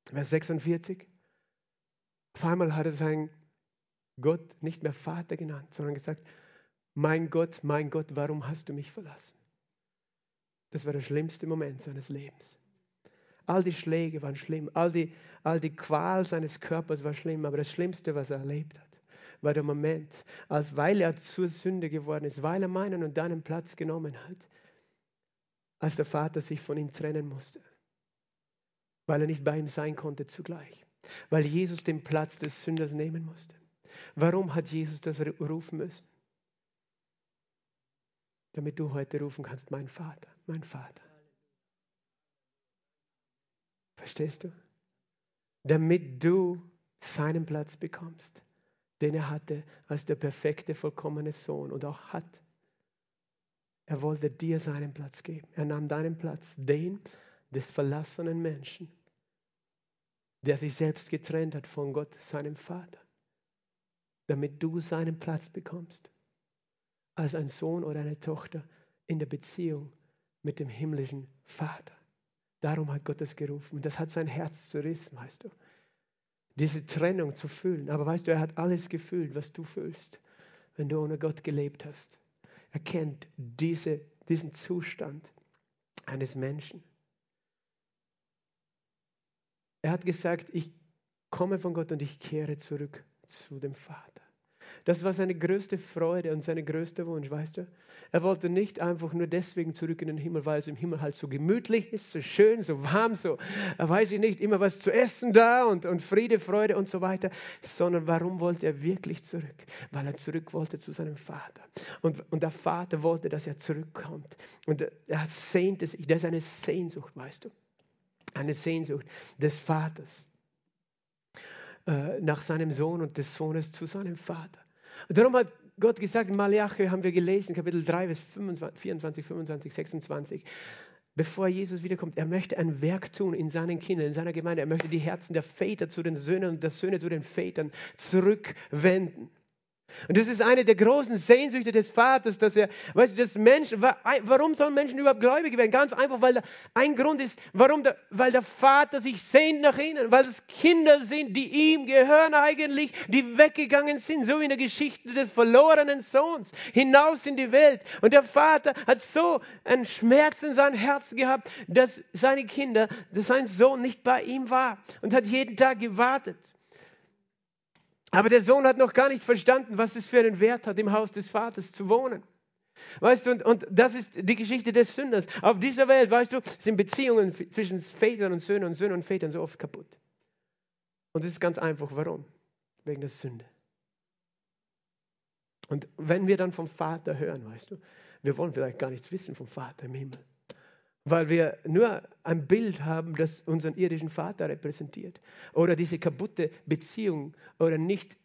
Vers 46. Auf einmal hat er seinen Gott nicht mehr Vater genannt, sondern gesagt, mein Gott, mein Gott, warum hast du mich verlassen? Das war der schlimmste Moment seines Lebens. All die Schläge waren schlimm, all die, all die Qual seines Körpers war schlimm, aber das Schlimmste, was er erlebt hat, war der Moment, als weil er zur Sünde geworden ist, weil er meinen und deinen Platz genommen hat, als der Vater sich von ihm trennen musste, weil er nicht bei ihm sein konnte zugleich, weil Jesus den Platz des Sünders nehmen musste. Warum hat Jesus das rufen müssen? Damit du heute rufen kannst, mein Vater, mein Vater. Verstehst du? Damit du seinen Platz bekommst, den er hatte als der perfekte, vollkommene Sohn und auch hat. Er wollte dir seinen Platz geben. Er nahm deinen Platz, den des verlassenen Menschen, der sich selbst getrennt hat von Gott, seinem Vater, damit du seinen Platz bekommst, als ein Sohn oder eine Tochter in der Beziehung mit dem himmlischen Vater. Darum hat Gott es gerufen. Und das hat sein Herz zerrissen, weißt du. Diese Trennung zu fühlen. Aber weißt du, er hat alles gefühlt, was du fühlst, wenn du ohne Gott gelebt hast. Er kennt diese, diesen Zustand eines Menschen. Er hat gesagt, ich komme von Gott und ich kehre zurück zu dem Vater. Das war seine größte Freude und sein größter Wunsch, weißt du? Er wollte nicht einfach nur deswegen zurück in den Himmel, weil es im Himmel halt so gemütlich ist, so schön, so warm, so, weiß ich nicht, immer was zu essen da und, und Friede, Freude und so weiter, sondern warum wollte er wirklich zurück? Weil er zurück wollte zu seinem Vater. Und, und der Vater wollte, dass er zurückkommt. Und er sehnte sich, das ist eine Sehnsucht, weißt du? Eine Sehnsucht des Vaters äh, nach seinem Sohn und des Sohnes zu seinem Vater. Und darum hat Gott gesagt, in Malachi haben wir gelesen, Kapitel 3, Vers 25, 24, 25, 26, bevor Jesus wiederkommt, er möchte ein Werk tun in seinen Kindern, in seiner Gemeinde. Er möchte die Herzen der Väter zu den Söhnen und der Söhne zu den Vätern zurückwenden. Und das ist eine der großen Sehnsüchte des Vaters, dass er, weißt du, das Menschen, warum sollen Menschen überhaupt gläubig werden? Ganz einfach, weil der, ein Grund ist, warum der, weil der Vater sich sehnt nach ihnen, weil es Kinder sind, die ihm gehören eigentlich, die weggegangen sind, so in der Geschichte des verlorenen Sohns, hinaus in die Welt. Und der Vater hat so einen Schmerz in seinem Herzen gehabt, dass seine Kinder, dass sein Sohn nicht bei ihm war und hat jeden Tag gewartet. Aber der Sohn hat noch gar nicht verstanden, was es für einen Wert hat, im Haus des Vaters zu wohnen. Weißt du, und, und das ist die Geschichte des Sünders. Auf dieser Welt, weißt du, sind Beziehungen zwischen Vätern und Söhnen und Söhnen und Vätern so oft kaputt. Und es ist ganz einfach, warum? Wegen der Sünde. Und wenn wir dann vom Vater hören, weißt du, wir wollen vielleicht gar nichts wissen vom Vater im Himmel, weil wir nur ein Bild haben, das unseren irdischen Vater repräsentiert. Oder diese kaputte Beziehung oder nicht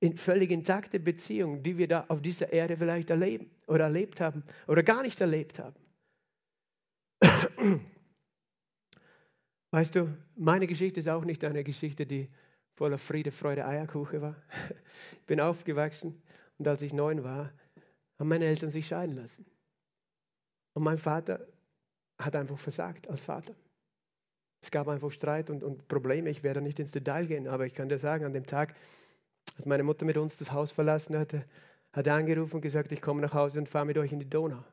in völlig intakte Beziehung, die wir da auf dieser Erde vielleicht erleben oder erlebt haben oder gar nicht erlebt haben. Weißt du, meine Geschichte ist auch nicht eine Geschichte, die voller Friede, Freude, Eierkuchen war. Ich bin aufgewachsen und als ich neun war, haben meine Eltern sich scheiden lassen. Und mein Vater hat einfach versagt als Vater. Es gab einfach Streit und, und Probleme. Ich werde nicht ins Detail gehen, aber ich kann dir sagen, an dem Tag, als meine Mutter mit uns das Haus verlassen hatte, hat er angerufen und gesagt, ich komme nach Hause und fahre mit euch in die Donau.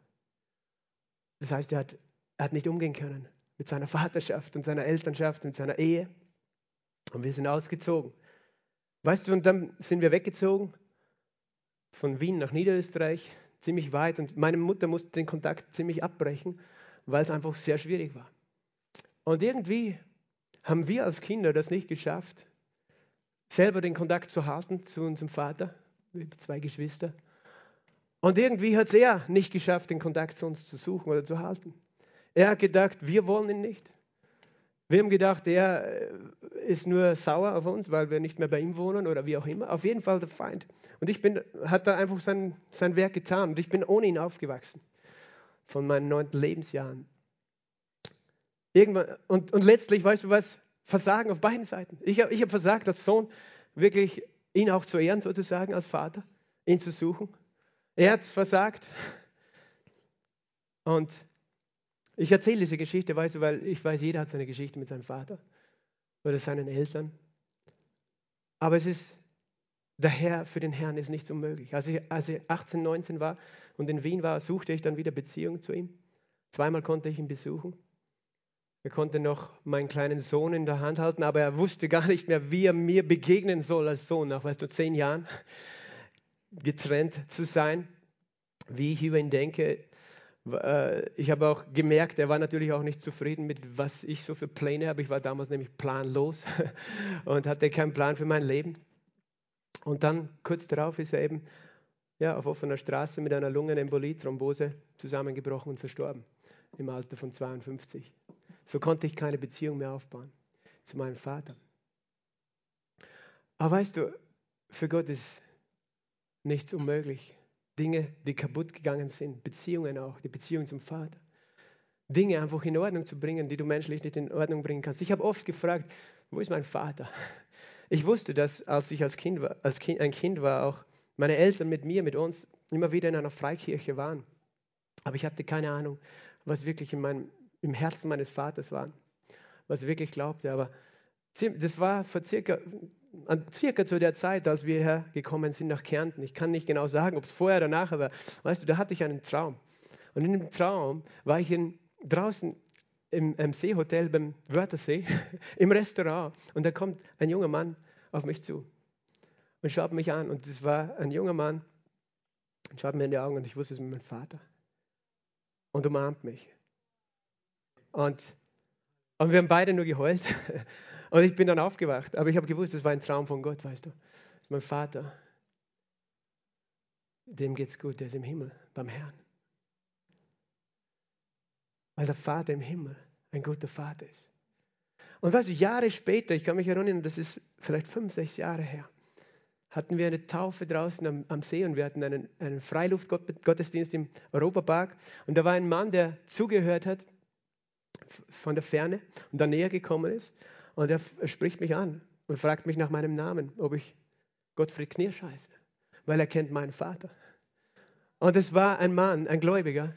Das heißt, er hat, er hat nicht umgehen können mit seiner Vaterschaft und seiner Elternschaft und seiner Ehe. Und wir sind ausgezogen. Weißt du, und dann sind wir weggezogen von Wien nach Niederösterreich, ziemlich weit. Und meine Mutter musste den Kontakt ziemlich abbrechen weil es einfach sehr schwierig war. Und irgendwie haben wir als Kinder das nicht geschafft, selber den Kontakt zu halten zu unserem Vater, zwei Geschwister. Und irgendwie hat es er nicht geschafft, den Kontakt zu uns zu suchen oder zu halten. Er hat gedacht, wir wollen ihn nicht. Wir haben gedacht, er äh, ist nur sauer auf uns, weil wir nicht mehr bei ihm wohnen oder wie auch immer. Auf jeden Fall der Feind. Und ich bin, hat da einfach sein, sein Werk getan und ich bin ohne ihn aufgewachsen von meinen neunten Lebensjahren. Irgendwann, und, und letztlich, weißt du was, Versagen auf beiden Seiten. Ich habe ich hab versagt als Sohn, wirklich ihn auch zu ehren, sozusagen, als Vater, ihn zu suchen. Er hat versagt. Und ich erzähle diese Geschichte, weißt du, weil ich weiß, jeder hat seine Geschichte mit seinem Vater oder seinen Eltern. Aber es ist der Herr, für den Herrn ist nichts unmöglich. Als ich, als ich 18, 19 war und in Wien war, suchte ich dann wieder Beziehung zu ihm. Zweimal konnte ich ihn besuchen. Er konnte noch meinen kleinen Sohn in der Hand halten, aber er wusste gar nicht mehr, wie er mir begegnen soll als Sohn, nach, weißt du, zehn Jahren getrennt zu sein, wie ich über ihn denke. Äh, ich habe auch gemerkt, er war natürlich auch nicht zufrieden mit, was ich so für Pläne habe. Ich war damals nämlich planlos und hatte keinen Plan für mein Leben. Und dann kurz darauf ist er eben ja, auf offener Straße mit einer Lungenembolie, Thrombose zusammengebrochen und verstorben im Alter von 52. So konnte ich keine Beziehung mehr aufbauen zu meinem Vater. Aber weißt du, für Gott ist nichts unmöglich. Dinge, die kaputt gegangen sind, Beziehungen auch, die Beziehung zum Vater. Dinge einfach in Ordnung zu bringen, die du menschlich nicht in Ordnung bringen kannst. Ich habe oft gefragt, wo ist mein Vater? Ich wusste, dass als ich als, kind war, als kind, ein Kind war, auch meine Eltern mit mir, mit uns immer wieder in einer Freikirche waren. Aber ich hatte keine Ahnung, was wirklich in meinem, im Herzen meines Vaters war, was er wirklich glaubte. Aber das war vor circa, circa zu der Zeit, als wir hergekommen sind nach Kärnten. Ich kann nicht genau sagen, ob es vorher oder nachher war. Weißt du, da hatte ich einen Traum. Und in dem Traum war ich in, draußen im, im Seehotel beim Wörthersee, im Restaurant. Und da kommt ein junger Mann auf mich zu und schaut mich an. Und es war ein junger Mann und schaut mir in die Augen und ich wusste, es ist mein Vater. Und umarmt mich. Und, und wir haben beide nur geheult. Und ich bin dann aufgewacht. Aber ich habe gewusst, es war ein Traum von Gott, weißt du. Das ist mein Vater. Dem geht's gut, der ist im Himmel, beim Herrn. Weil der Vater im Himmel ein guter Vater ist. Und weißt du, Jahre später, ich kann mich erinnern, das ist vielleicht fünf, sechs Jahre her, hatten wir eine Taufe draußen am, am See und wir hatten einen, einen Freiluftgottesdienst im Europapark. Und da war ein Mann, der zugehört hat von der Ferne und dann näher gekommen ist. Und er spricht mich an und fragt mich nach meinem Namen, ob ich Gottfried Knirsch heiße. weil er kennt meinen Vater. Und es war ein Mann, ein Gläubiger,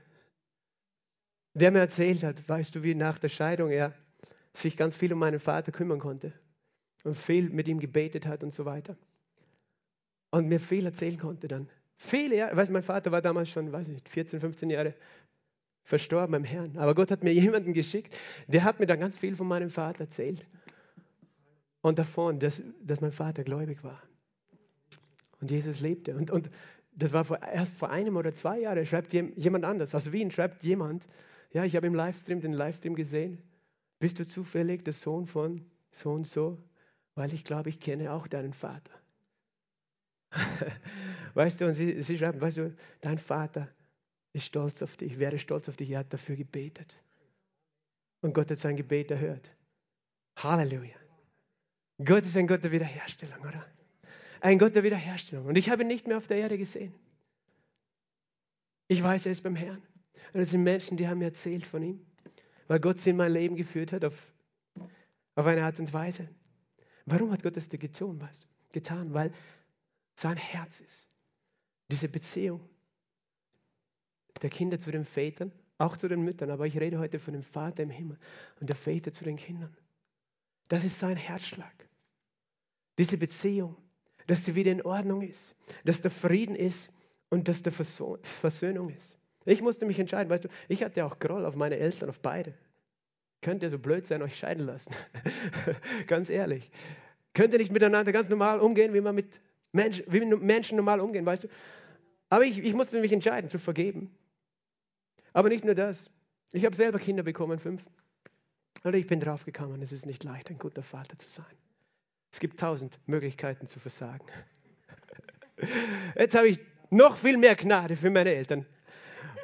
der mir erzählt hat, weißt du, wie nach der Scheidung er sich ganz viel um meinen Vater kümmern konnte und viel mit ihm gebetet hat und so weiter. Und mir viel erzählen konnte dann. Viele Jahre, weißt mein Vater war damals schon, weiß nicht, 14, 15 Jahre verstorben beim Herrn. Aber Gott hat mir jemanden geschickt, der hat mir dann ganz viel von meinem Vater erzählt. Und davon, dass, dass mein Vater gläubig war. Und Jesus lebte. Und, und das war vor, erst vor einem oder zwei Jahren, schreibt jemand anders. Aus Wien schreibt jemand, ja, ich habe im Livestream den Livestream gesehen. Bist du zufällig der Sohn von so und so? Weil ich glaube, ich kenne auch deinen Vater. weißt du, und sie, sie schreiben, weißt du, dein Vater ist stolz auf dich, wäre stolz auf dich, er hat dafür gebetet. Und Gott hat sein Gebet erhört. Halleluja. Gott ist ein Gott der Wiederherstellung, oder? Ein Gott der Wiederherstellung. Und ich habe ihn nicht mehr auf der Erde gesehen. Ich weiß, er ist beim Herrn. Und es sind Menschen, die haben mir erzählt von ihm, weil Gott sie in mein Leben geführt hat auf, auf eine Art und Weise. Warum hat Gott das dir getan, weißt getan? Weil sein Herz ist. Diese Beziehung der Kinder zu den Vätern, auch zu den Müttern, aber ich rede heute von dem Vater im Himmel und der Väter zu den Kindern. Das ist sein Herzschlag. Diese Beziehung, dass sie wieder in Ordnung ist, dass der Frieden ist und dass der Versöhnung ist. Ich musste mich entscheiden, weißt du, ich hatte auch Groll auf meine Eltern, auf beide. Könnt ihr so blöd sein, euch scheiden lassen? ganz ehrlich. Könnt ihr nicht miteinander ganz normal umgehen, wie man mit Menschen, wie Menschen normal umgehen, weißt du? Aber ich, ich musste mich entscheiden, zu vergeben. Aber nicht nur das. Ich habe selber Kinder bekommen, fünf. Und ich bin draufgekommen, es ist nicht leicht, ein guter Vater zu sein. Es gibt tausend Möglichkeiten zu versagen. Jetzt habe ich noch viel mehr Gnade für meine Eltern,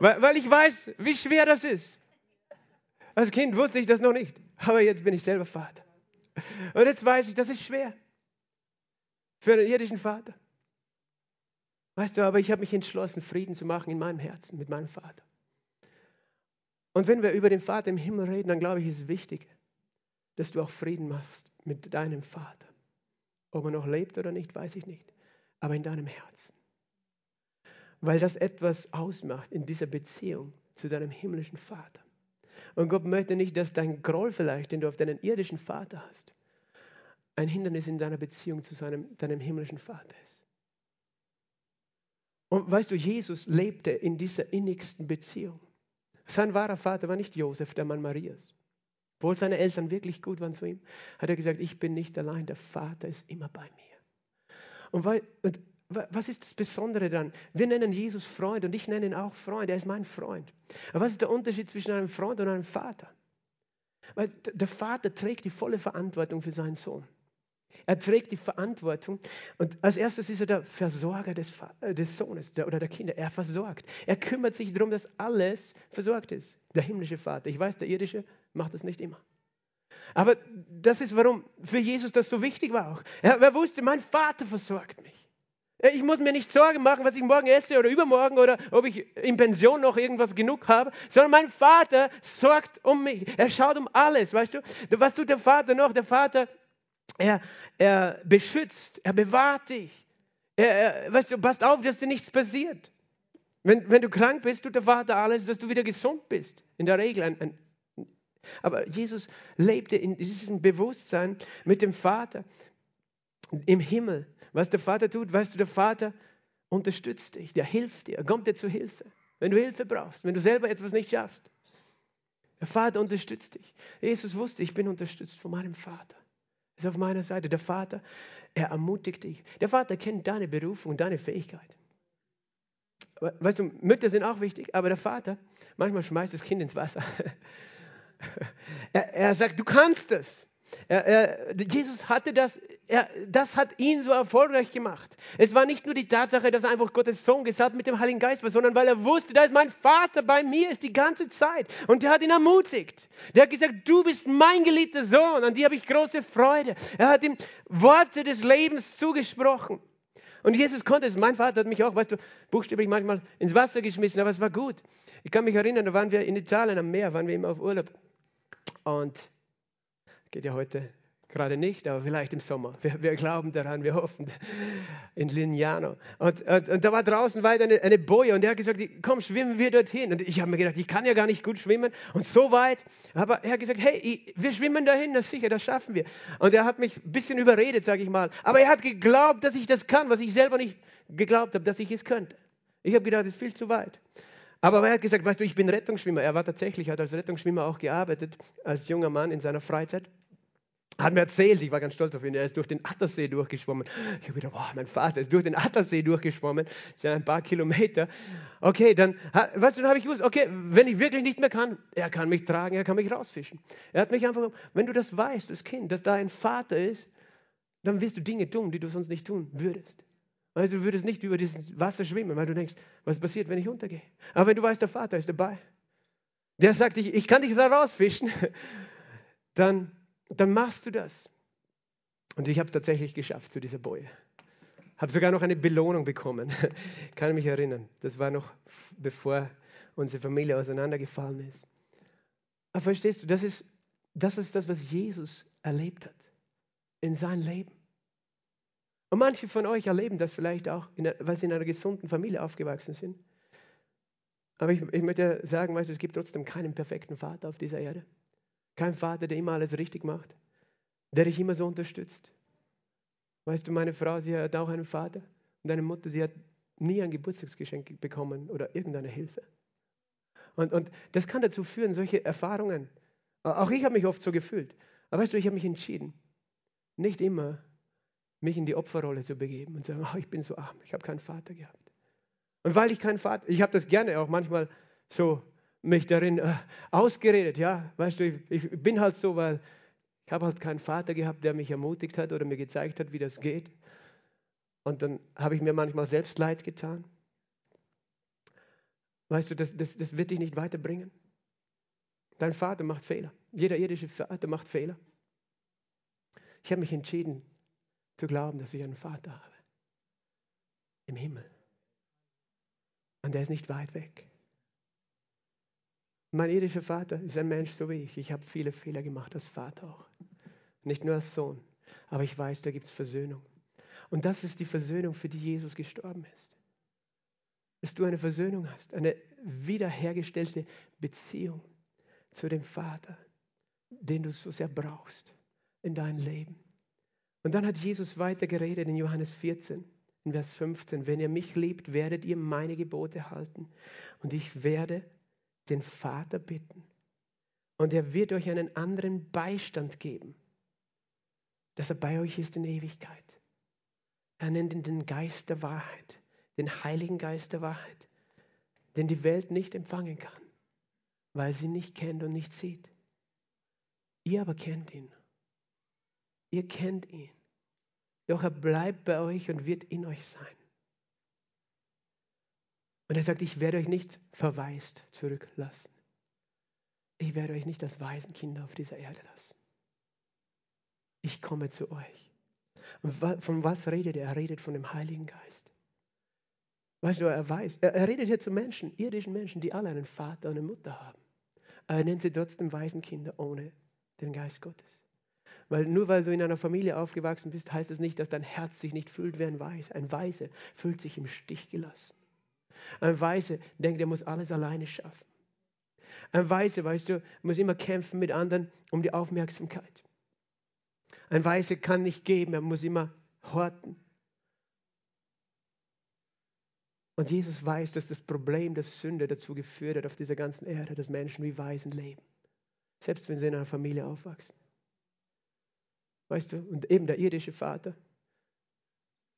weil, weil ich weiß, wie schwer das ist. Als Kind wusste ich das noch nicht, aber jetzt bin ich selber Vater. Und jetzt weiß ich, das ist schwer für einen irdischen Vater. Weißt du, aber ich habe mich entschlossen, Frieden zu machen in meinem Herzen mit meinem Vater. Und wenn wir über den Vater im Himmel reden, dann glaube ich, ist es wichtig, dass du auch Frieden machst mit deinem Vater. Ob er noch lebt oder nicht, weiß ich nicht. Aber in deinem Herzen. Weil das etwas ausmacht in dieser Beziehung zu deinem himmlischen Vater. Und Gott möchte nicht, dass dein Groll vielleicht, den du auf deinen irdischen Vater hast, ein Hindernis in deiner Beziehung zu seinem, deinem himmlischen Vater ist. Und weißt du, Jesus lebte in dieser innigsten Beziehung. Sein wahrer Vater war nicht Josef, der Mann Marias. Obwohl seine Eltern wirklich gut waren zu ihm, hat er gesagt, ich bin nicht allein, der Vater ist immer bei mir. Und, weil, und was ist das Besondere dann? Wir nennen Jesus Freund und ich nenne ihn auch Freund, er ist mein Freund. Aber was ist der Unterschied zwischen einem Freund und einem Vater? Weil der Vater trägt die volle Verantwortung für seinen Sohn. Er trägt die Verantwortung und als erstes ist er der Versorger des, äh, des Sohnes der, oder der Kinder. Er versorgt. Er kümmert sich darum, dass alles versorgt ist. Der himmlische Vater. Ich weiß, der irdische macht das nicht immer. Aber das ist, warum für Jesus das so wichtig war auch. Er, er wusste, mein Vater versorgt mich. Ich muss mir nicht Sorgen machen, was ich morgen esse oder übermorgen oder ob ich in Pension noch irgendwas genug habe, sondern mein Vater sorgt um mich. Er schaut um alles, weißt du? Was tut der Vater noch? Der Vater er, er beschützt, er bewahrt dich. Er, er, weißt du, passt auf, dass dir nichts passiert. Wenn, wenn du krank bist, tut der Vater alles, dass du wieder gesund bist. In der Regel. Ein, ein, aber Jesus lebte in diesem Bewusstsein mit dem Vater im Himmel. Was der Vater tut, weißt du, der Vater unterstützt dich, der hilft dir, kommt dir zur Hilfe. Wenn du Hilfe brauchst, wenn du selber etwas nicht schaffst. Der Vater unterstützt dich. Jesus wusste, ich bin unterstützt von meinem Vater ist auf meiner Seite. Der Vater, er ermutigt dich. Der Vater kennt deine Berufung und deine Fähigkeit. Weißt du, Mütter sind auch wichtig, aber der Vater, manchmal schmeißt das Kind ins Wasser. er, er sagt, du kannst es. Er, er, Jesus hatte das, er, das hat ihn so erfolgreich gemacht. Es war nicht nur die Tatsache, dass er einfach Gottes Sohn gesagt mit dem Heiligen Geist war, sondern weil er wusste, da ist mein Vater bei mir ist die ganze Zeit. Und der hat ihn ermutigt. Der hat gesagt, du bist mein geliebter Sohn, an die habe ich große Freude. Er hat ihm Worte des Lebens zugesprochen. Und Jesus konnte es. Mein Vater hat mich auch, weißt du, buchstäblich manchmal ins Wasser geschmissen, aber es war gut. Ich kann mich erinnern, da waren wir in Italien am Meer, waren wir immer auf Urlaub. Und geht ja heute Gerade nicht, aber vielleicht im Sommer. Wir, wir glauben daran, wir hoffen. In Lignano. Und, und, und, da war draußen weit eine, eine Boje und er hat gesagt, komm, schwimmen wir dorthin. Und ich habe mir gedacht, ich kann ja gar nicht gut schwimmen. Und so weit. Aber er hat gesagt, hey, wir schwimmen dahin, das ist sicher, das schaffen wir. Und er hat mich ein bisschen überredet, sage ich mal. Aber er hat geglaubt, dass ich das kann, was ich selber nicht geglaubt habe, dass ich es könnte. Ich habe gedacht, das ist viel zu weit. Aber er hat gesagt, weißt du, ich bin Rettungsschwimmer. Er war tatsächlich, hat als Rettungsschwimmer auch gearbeitet, als junger Mann in seiner Freizeit hat mir erzählt, ich war ganz stolz auf ihn, er ist durch den Attersee durchgeschwommen. Ich habe gedacht, boah, mein Vater ist durch den Attersee durchgeschwommen, das sind ein paar Kilometer. Okay, dann, weißt du, dann habe ich gewusst, okay, wenn ich wirklich nicht mehr kann, er kann mich tragen, er kann mich rausfischen. Er hat mich einfach, wenn du das weißt, das Kind, dass da ein Vater ist, dann wirst du Dinge tun, die du sonst nicht tun würdest. Also du würdest nicht über dieses Wasser schwimmen, weil du denkst, was passiert, wenn ich untergehe? Aber wenn du weißt, der Vater ist dabei, der sagt, ich, ich kann dich da rausfischen, dann dann machst du das. Und ich habe es tatsächlich geschafft zu dieser Boje. Habe sogar noch eine Belohnung bekommen. Kann mich erinnern. Das war noch bevor unsere Familie auseinandergefallen ist. Aber verstehst du, das ist, das ist das, was Jesus erlebt hat in seinem Leben. Und manche von euch erleben das vielleicht auch, weil sie in einer gesunden Familie aufgewachsen sind. Aber ich, ich möchte sagen, weißt du, es gibt trotzdem keinen perfekten Vater auf dieser Erde. Kein Vater, der immer alles richtig macht, der dich immer so unterstützt. Weißt du, meine Frau, sie hat auch einen Vater und deine Mutter, sie hat nie ein Geburtstagsgeschenk bekommen oder irgendeine Hilfe. Und, und das kann dazu führen, solche Erfahrungen. Auch ich habe mich oft so gefühlt. Aber weißt du, ich habe mich entschieden, nicht immer mich in die Opferrolle zu begeben und zu sagen, oh, ich bin so arm, ich habe keinen Vater gehabt. Und weil ich keinen Vater, ich habe das gerne auch manchmal so mich darin äh, ausgeredet, ja, weißt du, ich, ich bin halt so, weil ich habe halt keinen Vater gehabt, der mich ermutigt hat oder mir gezeigt hat, wie das geht. Und dann habe ich mir manchmal selbst leid getan. Weißt du, das, das, das wird dich nicht weiterbringen. Dein Vater macht Fehler. Jeder irdische Vater macht Fehler. Ich habe mich entschieden zu glauben, dass ich einen Vater habe. Im Himmel. Und der ist nicht weit weg. Mein irdischer Vater ist ein Mensch so wie ich. Ich habe viele Fehler gemacht als Vater auch. Nicht nur als Sohn. Aber ich weiß, da gibt es Versöhnung. Und das ist die Versöhnung, für die Jesus gestorben ist. Dass du eine Versöhnung hast, eine wiederhergestellte Beziehung zu dem Vater, den du so sehr brauchst in deinem Leben. Und dann hat Jesus weiter geredet in Johannes 14, in Vers 15. Wenn ihr mich liebt, werdet ihr meine Gebote halten. Und ich werde den Vater bitten. Und er wird euch einen anderen Beistand geben, dass er bei euch ist in Ewigkeit. Er nennt ihn den Geist der Wahrheit, den Heiligen Geist der Wahrheit, den die Welt nicht empfangen kann, weil sie nicht kennt und nicht sieht. Ihr aber kennt ihn. Ihr kennt ihn. Doch er bleibt bei euch und wird in euch sein. Und er sagt, ich werde euch nicht verwaist zurücklassen. Ich werde euch nicht als Waisenkinder auf dieser Erde lassen. Ich komme zu euch. Und von was redet er? Er redet von dem Heiligen Geist. Weißt du, er weiß, er, er redet hier zu Menschen, irdischen Menschen, die alle einen Vater und eine Mutter haben. Er nennt sie trotzdem Waisenkinder ohne den Geist Gottes. Weil nur weil du in einer Familie aufgewachsen bist, heißt es das nicht, dass dein Herz sich nicht fühlt wie ein Weise. Ein Weise fühlt sich im Stich gelassen. Ein Weise denkt, er muss alles alleine schaffen. Ein Weise, weißt du, muss immer kämpfen mit anderen um die Aufmerksamkeit. Ein Weise kann nicht geben, er muss immer horten. Und Jesus weiß, dass das Problem der Sünde dazu geführt hat auf dieser ganzen Erde, dass Menschen wie Weisen leben. Selbst wenn sie in einer Familie aufwachsen. Weißt du, und eben der irdische Vater,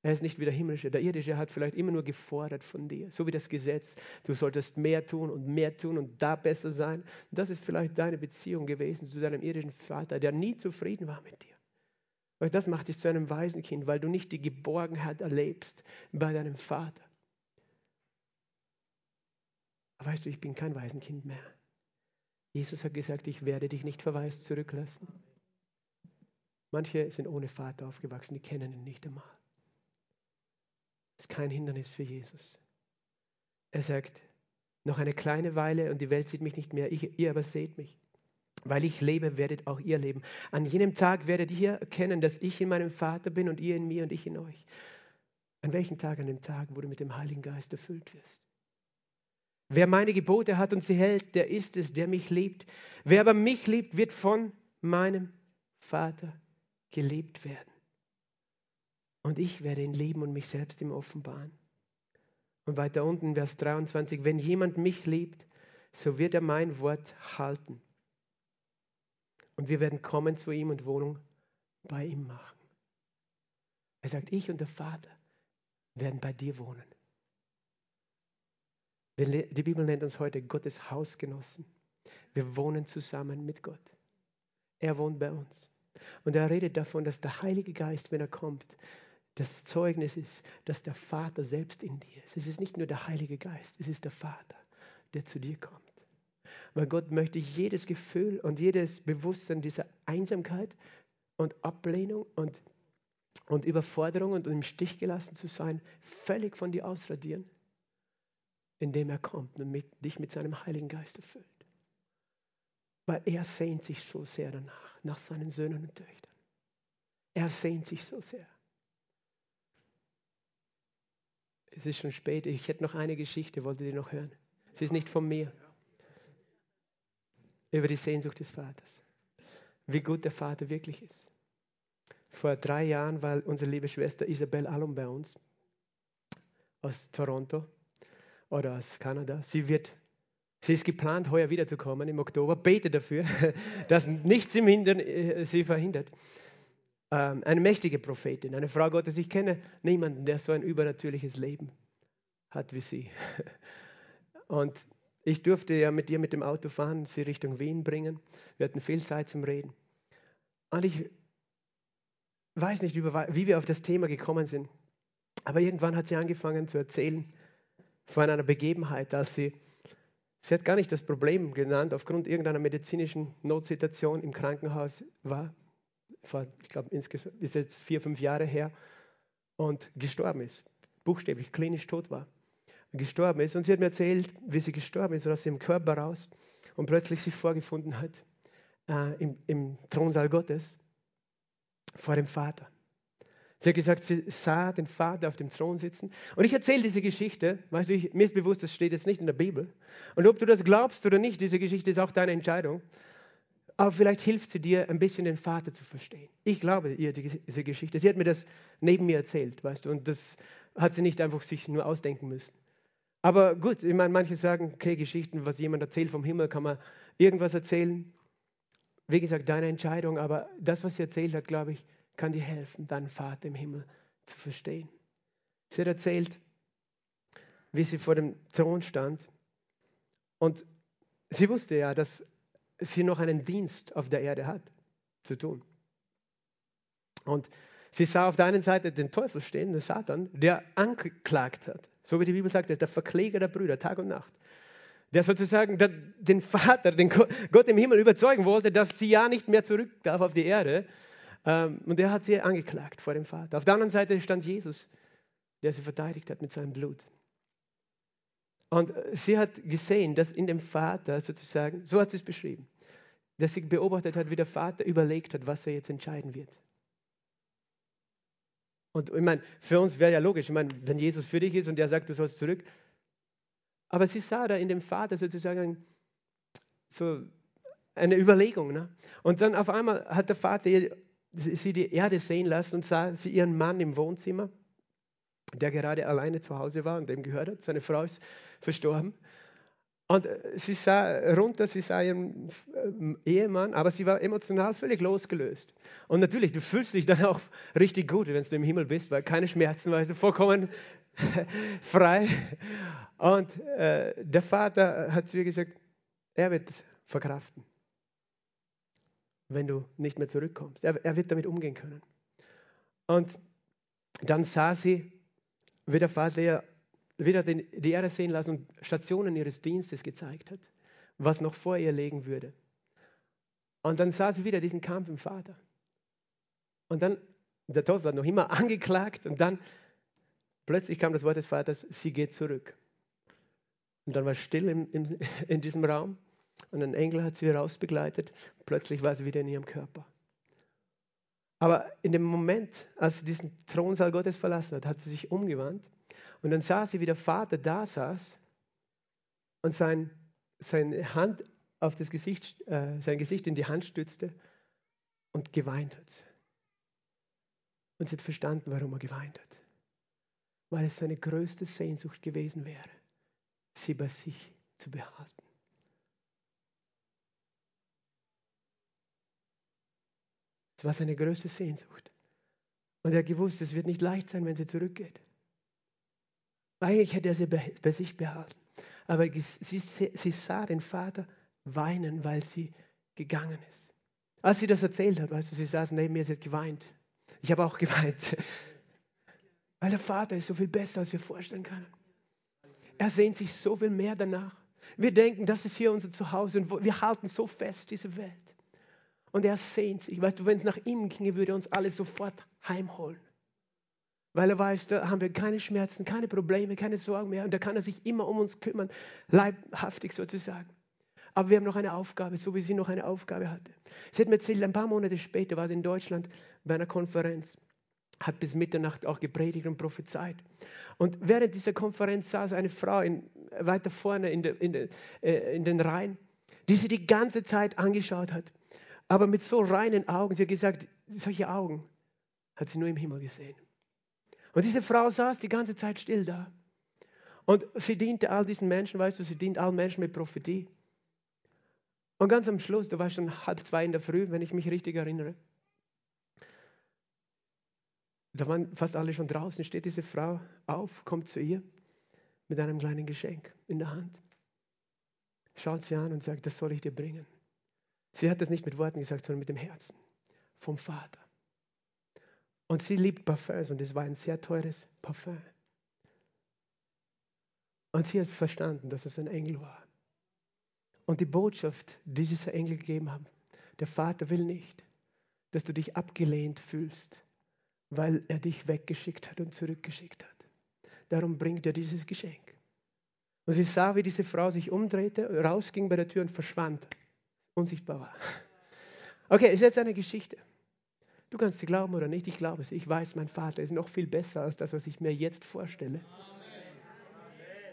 er ist nicht wie der himmlische. Der irdische hat vielleicht immer nur gefordert von dir, so wie das Gesetz. Du solltest mehr tun und mehr tun und da besser sein. Das ist vielleicht deine Beziehung gewesen zu deinem irdischen Vater, der nie zufrieden war mit dir. Weil das macht dich zu einem Waisenkind, weil du nicht die Geborgenheit erlebst bei deinem Vater. Aber weißt du, ich bin kein Waisenkind mehr. Jesus hat gesagt, ich werde dich nicht verwaist zurücklassen. Manche sind ohne Vater aufgewachsen, die kennen ihn nicht einmal ist kein Hindernis für Jesus. Er sagt, noch eine kleine Weile und die Welt sieht mich nicht mehr, ich, ihr aber seht mich. Weil ich lebe, werdet auch ihr leben. An jenem Tag werdet ihr erkennen, dass ich in meinem Vater bin und ihr in mir und ich in euch. An welchem Tag? An dem Tag, wo du mit dem Heiligen Geist erfüllt wirst. Wer meine Gebote hat und sie hält, der ist es, der mich liebt. Wer aber mich liebt, wird von meinem Vater gelebt werden. Und ich werde ihn lieben und mich selbst ihm offenbaren. Und weiter unten, Vers 23, wenn jemand mich liebt, so wird er mein Wort halten. Und wir werden kommen zu ihm und Wohnung bei ihm machen. Er sagt, ich und der Vater werden bei dir wohnen. Die Bibel nennt uns heute Gottes Hausgenossen. Wir wohnen zusammen mit Gott. Er wohnt bei uns. Und er redet davon, dass der Heilige Geist, wenn er kommt, das Zeugnis ist, dass der Vater selbst in dir ist. Es ist nicht nur der Heilige Geist, es ist der Vater, der zu dir kommt. Weil Gott möchte jedes Gefühl und jedes Bewusstsein dieser Einsamkeit und Ablehnung und, und Überforderung und im Stich gelassen zu sein, völlig von dir ausradieren, indem er kommt und mit, dich mit seinem Heiligen Geist erfüllt. Weil er sehnt sich so sehr danach, nach seinen Söhnen und Töchtern. Er sehnt sich so sehr. Es ist schon spät. Ich hätte noch eine Geschichte, wolltet ihr noch hören? Sie ist nicht von mir. Über die Sehnsucht des Vaters. Wie gut der Vater wirklich ist. Vor drei Jahren war unsere liebe Schwester Isabel Allum bei uns aus Toronto oder aus Kanada. Sie wird Sie ist geplant, heuer wiederzukommen im Oktober. Bete dafür, dass nichts äh, sie verhindert. Ähm, eine mächtige Prophetin, eine Frau Gottes. Ich kenne niemanden, der so ein übernatürliches Leben hat wie sie. Und ich durfte ja mit ihr mit dem Auto fahren, sie Richtung Wien bringen. Wir hatten viel Zeit zum Reden. Und ich weiß nicht, wie wir auf das Thema gekommen sind. Aber irgendwann hat sie angefangen zu erzählen von einer Begebenheit, als sie Sie hat gar nicht das Problem genannt, aufgrund irgendeiner medizinischen Notsituation im Krankenhaus war, vor, ich glaube, insgesamt ist jetzt vier, fünf Jahre her, und gestorben ist, buchstäblich klinisch tot war, gestorben ist. Und sie hat mir erzählt, wie sie gestorben ist, aus ihrem Körper raus und plötzlich sich vorgefunden hat äh, im, im Thronsaal Gottes vor dem Vater. Sie hat gesagt, sie sah den Vater auf dem Thron sitzen. Und ich erzähle diese Geschichte, weißt du, ich, mir ist bewusst, das steht jetzt nicht in der Bibel. Und ob du das glaubst oder nicht, diese Geschichte ist auch deine Entscheidung. Aber vielleicht hilft sie dir, ein bisschen den Vater zu verstehen. Ich glaube ihr diese Geschichte. Sie hat mir das neben mir erzählt, weißt du, und das hat sie nicht einfach sich nur ausdenken müssen. Aber gut, ich meine, manche sagen, okay, Geschichten, was jemand erzählt vom Himmel, kann man irgendwas erzählen. Wie gesagt, deine Entscheidung, aber das, was sie erzählt hat, glaube ich, kann dir helfen, deinen Vater im Himmel zu verstehen. Sie hat erzählt, wie sie vor dem Thron stand und sie wusste ja, dass sie noch einen Dienst auf der Erde hat zu tun. Und sie sah auf der einen Seite den Teufel stehen, den Satan, der angeklagt hat. So wie die Bibel sagt, er ist der Verkläger der Brüder, Tag und Nacht. Der sozusagen den Vater, den Gott im Himmel überzeugen wollte, dass sie ja nicht mehr zurück darf auf die Erde, ähm, und er hat sie angeklagt vor dem Vater. Auf der anderen Seite stand Jesus, der sie verteidigt hat mit seinem Blut. Und sie hat gesehen, dass in dem Vater sozusagen, so hat sie es beschrieben, dass sie beobachtet hat, wie der Vater überlegt hat, was er jetzt entscheiden wird. Und ich meine, für uns wäre ja logisch, ich meine, wenn Jesus für dich ist und er sagt, du sollst zurück. Aber sie sah da in dem Vater sozusagen so eine Überlegung. Ne? Und dann auf einmal hat der Vater sie die Erde sehen lassen und sah sie ihren Mann im Wohnzimmer, der gerade alleine zu Hause war und dem gehört hat. Seine Frau ist verstorben. Und äh, sie sah runter, sie sah ihren äh, Ehemann, aber sie war emotional völlig losgelöst. Und natürlich, du fühlst dich dann auch richtig gut, wenn du im Himmel bist, weil keine Schmerzen, weißt du, vollkommen frei. Und äh, der Vater hat zu ihr gesagt, er wird verkraften wenn du nicht mehr zurückkommst. Er, er wird damit umgehen können. Und dann sah sie, wie der wieder die Erde sehen lassen und Stationen ihres Dienstes gezeigt hat, was noch vor ihr liegen würde. Und dann sah sie wieder diesen Kampf im Vater. Und dann, der Teufel hat noch immer angeklagt und dann plötzlich kam das Wort des Vaters, sie geht zurück. Und dann war still in, in, in diesem Raum Und ein Engel hat sie rausbegleitet. Plötzlich war sie wieder in ihrem Körper. Aber in dem Moment, als sie diesen Thronsaal Gottes verlassen hat, hat sie sich umgewandt. Und dann sah sie, wie der Vater da saß und sein, seine Hand auf das Gesicht, äh, sein Gesicht in die Hand stützte und geweint hat. Und sie hat verstanden, warum er geweint hat. Weil es seine größte Sehnsucht gewesen wäre, sie bei sich zu behalten. War seine größte Sehnsucht. Und er hat gewusst, es wird nicht leicht sein, wenn sie zurückgeht. Eigentlich hätte er sie bei sich behalten. Aber sie, sie sah den Vater weinen, weil sie gegangen ist. Als sie das erzählt hat, weißt du, sie saß neben mir, sie hat geweint. Ich habe auch geweint. Weil der Vater ist so viel besser, als wir vorstellen können. Er sehnt sich so viel mehr danach. Wir denken, das ist hier unser Zuhause und wir halten so fest diese Welt. Und er sehnt sich. Weißt du, wenn es nach ihm ginge, würde er uns alle sofort heimholen. Weil er weiß, da haben wir keine Schmerzen, keine Probleme, keine Sorgen mehr. Und da kann er sich immer um uns kümmern, leibhaftig sozusagen. Aber wir haben noch eine Aufgabe, so wie sie noch eine Aufgabe hatte. Sie hat mir erzählt, ein paar Monate später war sie in Deutschland bei einer Konferenz, hat bis Mitternacht auch gepredigt und prophezeit. Und während dieser Konferenz saß eine Frau in, weiter vorne in, de, in, de, äh, in den Reihen, die sie die ganze Zeit angeschaut hat. Aber mit so reinen Augen. Sie hat gesagt, solche Augen hat sie nur im Himmel gesehen. Und diese Frau saß die ganze Zeit still da. Und sie diente all diesen Menschen, weißt du, sie dient allen Menschen mit Prophetie. Und ganz am Schluss, da war schon halb zwei in der Früh, wenn ich mich richtig erinnere. Da waren fast alle schon draußen, steht diese Frau auf, kommt zu ihr mit einem kleinen Geschenk in der Hand. Schaut sie an und sagt, das soll ich dir bringen. Sie hat das nicht mit Worten gesagt, sondern mit dem Herzen. Vom Vater. Und sie liebt Parfums und es war ein sehr teures Parfum. Und sie hat verstanden, dass es ein Engel war. Und die Botschaft, die dieser Engel gegeben hat, der Vater will nicht, dass du dich abgelehnt fühlst, weil er dich weggeschickt hat und zurückgeschickt hat. Darum bringt er dieses Geschenk. Und sie sah, wie diese Frau sich umdrehte, rausging bei der Tür und verschwand. Unsichtbar war. Okay, ist jetzt eine Geschichte. Du kannst sie glauben oder nicht, ich glaube es. Ich weiß, mein Vater ist noch viel besser als das, was ich mir jetzt vorstelle.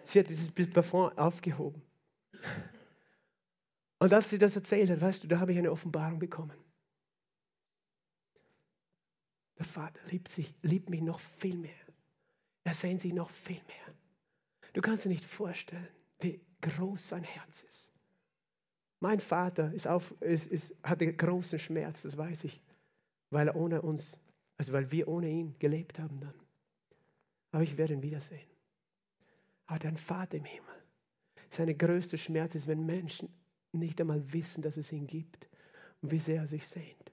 Sie hat dieses Parfum aufgehoben. Und als sie das erzählt hat, weißt du, da habe ich eine Offenbarung bekommen. Der Vater liebt, sich, liebt mich noch viel mehr. Er sehnt sich noch viel mehr. Du kannst dir nicht vorstellen, wie groß sein Herz ist. Mein Vater ist auf, ist, ist, hatte großen Schmerz, das weiß ich, weil er ohne uns, also weil wir ohne ihn gelebt haben dann. Aber ich werde ihn wiedersehen. Aber dein Vater im Himmel, seine größte Schmerz ist, wenn Menschen nicht einmal wissen, dass es ihn gibt und wie sehr er sich sehnt.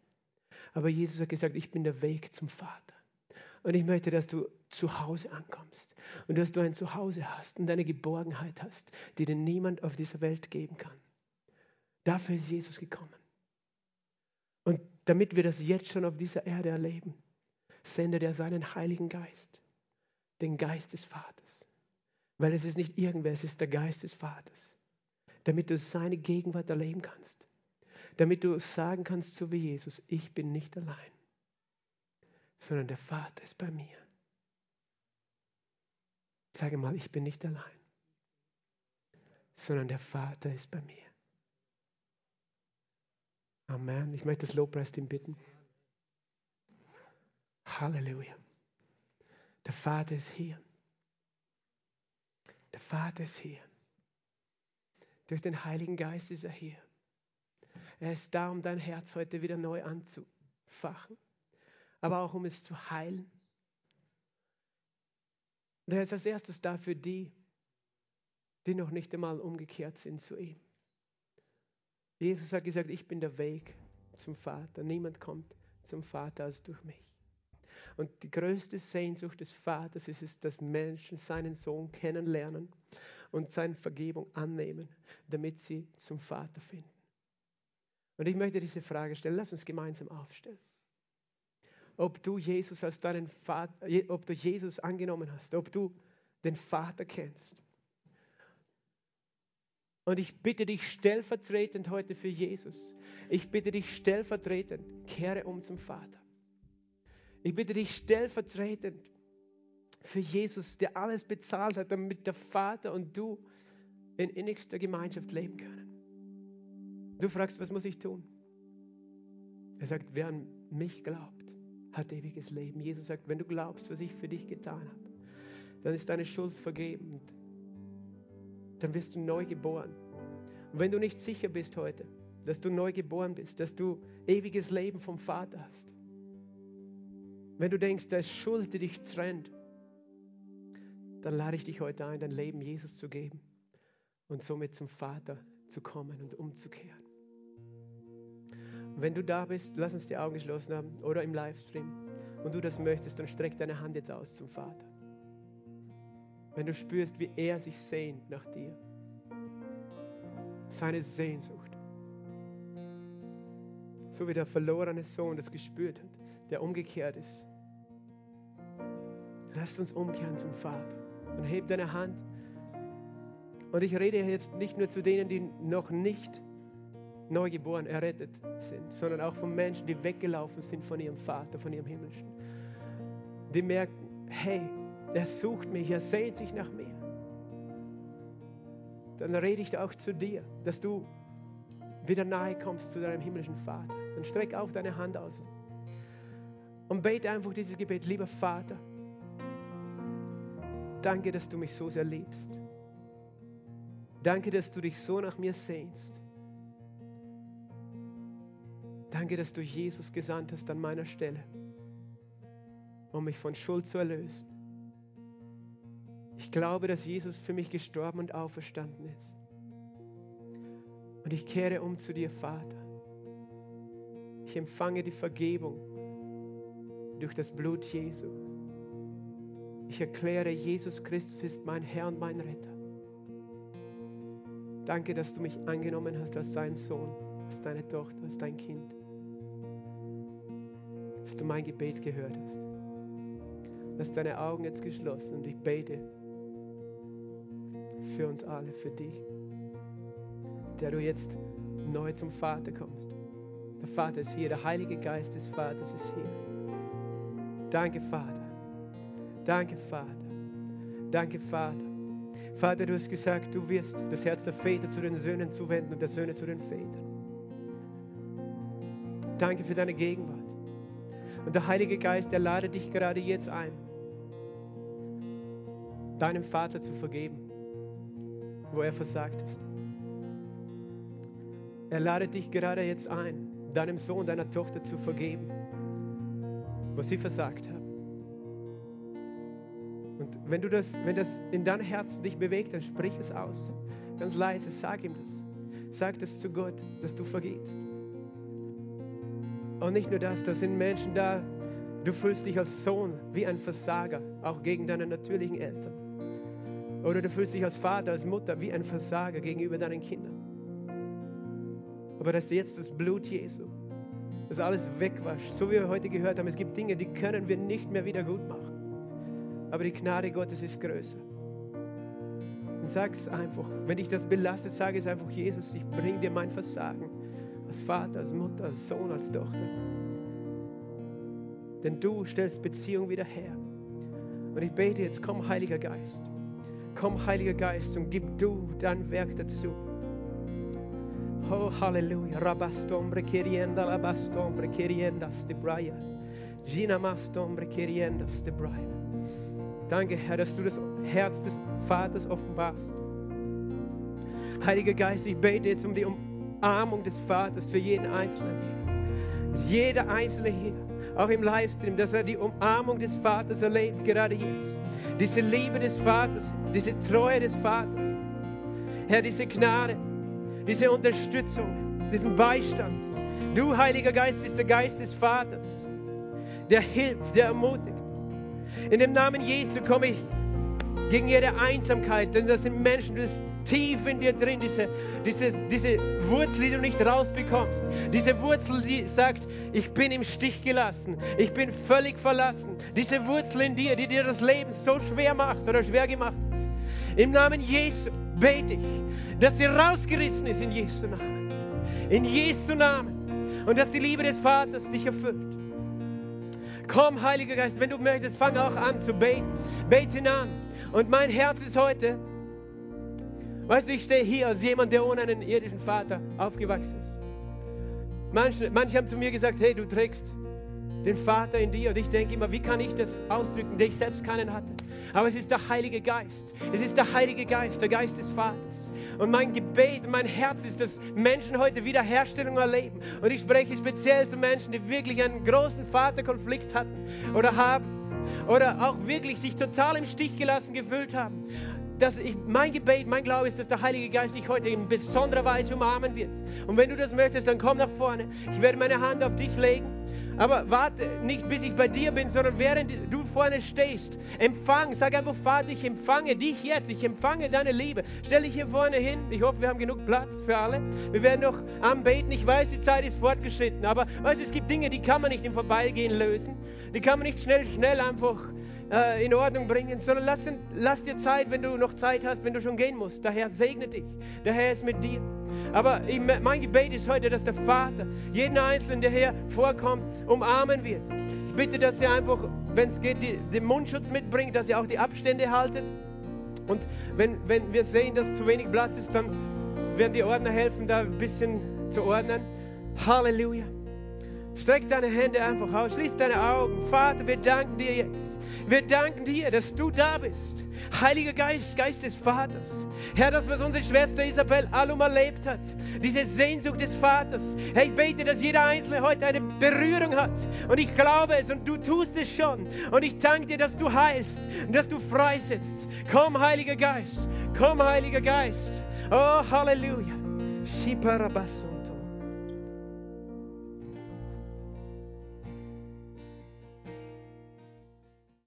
Aber Jesus hat gesagt, ich bin der Weg zum Vater. Und ich möchte, dass du zu Hause ankommst und dass du ein Zuhause hast und eine Geborgenheit hast, die dir niemand auf dieser Welt geben kann. Dafür ist Jesus gekommen. Und damit wir das jetzt schon auf dieser Erde erleben, sendet er seinen Heiligen Geist, den Geist des Vaters. Weil es ist nicht irgendwer, es ist der Geist des Vaters damit du seine Gegenwart erleben kannst. Damit du sagen kannst, so wie Jesus, ich bin nicht allein, sondern der Vater ist bei mir. Sage mal, ich bin nicht allein, sondern der Vater ist bei mir. Amen. Ich möchte das Lobpreisteam bitten. Halleluja. Der Vater ist hier. Der Vater ist hier. Durch den Heiligen Geist ist er hier. Er ist da, um dein Herz heute wieder neu anzufachen, aber auch um es zu heilen. Und er ist als erstes da für die, die noch nicht einmal umgekehrt sind zu ihm. Jesus hat gesagt, ich bin der Weg zum Vater. Niemand kommt zum Vater als durch mich. Und die größte Sehnsucht des Vaters ist es, dass Menschen seinen Sohn kennenlernen und seine Vergebung annehmen, damit sie zum Vater finden. Und ich möchte diese Frage stellen. Lass uns gemeinsam aufstellen. Ob du Jesus als deinen Vater, ob du Jesus angenommen hast, ob du den Vater kennst. Und ich bitte dich stellvertretend heute für Jesus. Ich bitte dich stellvertretend, kehre um zum Vater. Ich bitte dich stellvertretend für Jesus, der alles bezahlt hat, damit der Vater und du in innigster Gemeinschaft leben können. Du fragst, was muss ich tun? Er sagt, wer an mich glaubt, hat ewiges Leben. Jesus sagt, wenn du glaubst, was ich für dich getan habe, dann ist deine Schuld vergeben. Dann wirst du neu geboren. Und wenn du nicht sicher bist heute, dass du neu geboren bist, dass du ewiges Leben vom Vater hast, wenn du denkst, da ist Schuld, die dich trennt, dann lade ich dich heute ein, dein Leben Jesus zu geben und somit zum Vater zu kommen und umzukehren. Und wenn du da bist, lass uns die Augen geschlossen haben oder im Livestream und du das möchtest, dann streck deine Hand jetzt aus zum Vater. Wenn du spürst, wie er sich sehnt nach dir, seine Sehnsucht, so wie der verlorene Sohn das gespürt hat, der umgekehrt ist. Lasst uns umkehren zum Vater und heb deine Hand. Und ich rede jetzt nicht nur zu denen, die noch nicht neugeboren, errettet sind, sondern auch von Menschen, die weggelaufen sind von ihrem Vater, von ihrem Himmlischen. Die merken, hey, er sucht mich, er sehnt sich nach mir. Dann rede ich auch zu dir, dass du wieder nahe kommst zu deinem himmlischen Vater. Dann streck auch deine Hand aus und bete einfach dieses Gebet, lieber Vater, danke, dass du mich so sehr liebst. Danke, dass du dich so nach mir sehnst. Danke, dass du Jesus gesandt hast an meiner Stelle, um mich von Schuld zu erlösen. Ich glaube, dass Jesus für mich gestorben und auferstanden ist. Und ich kehre um zu dir, Vater. Ich empfange die Vergebung durch das Blut Jesu. Ich erkläre, Jesus Christus ist mein Herr und mein Retter. Danke, dass du mich angenommen hast als dein Sohn, als deine Tochter, als dein Kind. Dass du mein Gebet gehört hast. Lass deine Augen jetzt geschlossen und ich bete für uns alle, für dich, der du jetzt neu zum Vater kommst. Der Vater ist hier, der Heilige Geist des Vaters ist hier. Danke, Vater. Danke, Vater. Danke, Vater. Vater, du hast gesagt, du wirst das Herz der Väter zu den Söhnen zuwenden und der Söhne zu den Vätern. Danke für deine Gegenwart. Und der Heilige Geist, der lade dich gerade jetzt ein, deinem Vater zu vergeben, wo er versagt ist. Er ladet dich gerade jetzt ein, deinem Sohn, deiner Tochter zu vergeben, wo sie versagt haben. Und wenn du das, wenn das in dein Herz dich bewegt, dann sprich es aus. Ganz leise, sag ihm das. Sag das zu Gott, dass du vergibst. Und nicht nur das, da sind Menschen da, du fühlst dich als Sohn wie ein Versager, auch gegen deine natürlichen Eltern. Oder du fühlst dich als Vater, als Mutter wie ein Versager gegenüber deinen Kindern. Aber dass jetzt das Blut Jesu, das alles wegwascht, so wie wir heute gehört haben, es gibt Dinge, die können wir nicht mehr wieder gut machen. Aber die Gnade Gottes ist größer. Sag es einfach. Wenn dich das belastet, sage es einfach, Jesus, ich bringe dir mein Versagen. Als Vater, als Mutter, als Sohn, als Tochter. Denn du stellst Beziehung wieder her. Und ich bete jetzt, komm, Heiliger Geist. Komm, Heiliger Geist, und gib du dein Werk dazu. Oh, Halleluja. Rabastombre kirienda, labastombre kiriendas de braya. Gina mastombre kiriendas de braya. Danke, Herr, dass du das Herz des Vaters offenbarst. Heiliger Geist, ich bete jetzt um die Umarmung des Vaters für jeden Einzelnen hier. Jeder Einzelne hier, auch im Livestream, dass er die Umarmung des Vaters erlebt, gerade jetzt. Diese Liebe des Vaters, diese Treue des Vaters. Herr, diese Gnade, diese Unterstützung, diesen Beistand. Du, Heiliger Geist, bist der Geist des Vaters, der hilft, der ermutigt. In dem Namen Jesu komme ich gegen jede Einsamkeit, denn das sind Menschen, ist tief in dir drin, diese, diese, diese Wurzel, die du nicht rausbekommst. Diese Wurzel, die sagt, ich bin im Stich gelassen, ich bin völlig verlassen. Diese Wurzel in dir, die dir das Leben so schwer macht oder schwer gemacht hat. Im Namen Jesu bete ich, dass sie rausgerissen ist in Jesu Namen. In Jesu Namen. Und dass die Liebe des Vaters dich erfüllt. Komm, Heiliger Geist, wenn du möchtest, fang auch an zu beten. Bete ihn an. Und mein Herz ist heute, weißt du, ich stehe hier als jemand, der ohne einen irdischen Vater aufgewachsen ist. Manche, manche haben zu mir gesagt, hey, du trägst den Vater in dir. Und ich denke immer, wie kann ich das ausdrücken, der ich selbst keinen hatte? Aber es ist der Heilige Geist. Es ist der Heilige Geist, der Geist des Vaters. Und mein Gebet mein Herz ist, dass Menschen heute Wiederherstellung erleben. Und ich spreche speziell zu Menschen, die wirklich einen großen Vaterkonflikt hatten oder haben. Oder auch wirklich sich total im Stich gelassen gefühlt haben. Dass ich, mein Gebet, mein Glaube ist, dass der Heilige Geist dich heute in besonderer Weise umarmen wird. Und wenn du das möchtest, dann komm nach vorne. Ich werde meine Hand auf dich legen. Aber warte nicht, bis ich bei dir bin, sondern während du vorne stehst, empfang, sag einfach, Vater, ich empfange dich jetzt, ich empfange deine Liebe. Stell dich hier vorne hin. Ich hoffe, wir haben genug Platz für alle. Wir werden noch anbeten. Ich weiß, die Zeit ist fortgeschritten, aber weißt du, es gibt Dinge, die kann man nicht im Vorbeigehen lösen. Die kann man nicht schnell, schnell einfach äh, in Ordnung bringen, sondern lass, lass dir Zeit, wenn du noch Zeit hast, wenn du schon gehen musst. Der Herr segne dich. Der Herr ist mit dir. Aber ich, mein Gebet ist heute, dass der Vater jeden Einzelnen, der hier vorkommt, umarmen wird. Ich bitte, dass ihr einfach, wenn es geht, die, den Mundschutz mitbringt, dass ihr auch die Abstände haltet. Und wenn, wenn wir sehen, dass zu wenig Platz ist, dann werden die Ordner helfen, da ein bisschen zu ordnen. Halleluja. Streck deine Hände einfach aus, schließ deine Augen. Vater, wir danken dir jetzt. Wir danken dir, dass du da bist. Heiliger Geist, Geist des Vaters. Herr, das, was unsere Schwester Isabel Allum erlebt hat, diese Sehnsucht des Vaters. Herr, ich bete, dass jeder Einzelne heute eine Berührung hat. Und ich glaube es und du tust es schon. Und ich danke dir, dass du heilst und dass du freisetzt. Komm, Heiliger Geist. Komm, Heiliger Geist. Oh, Halleluja. Shiparabasso.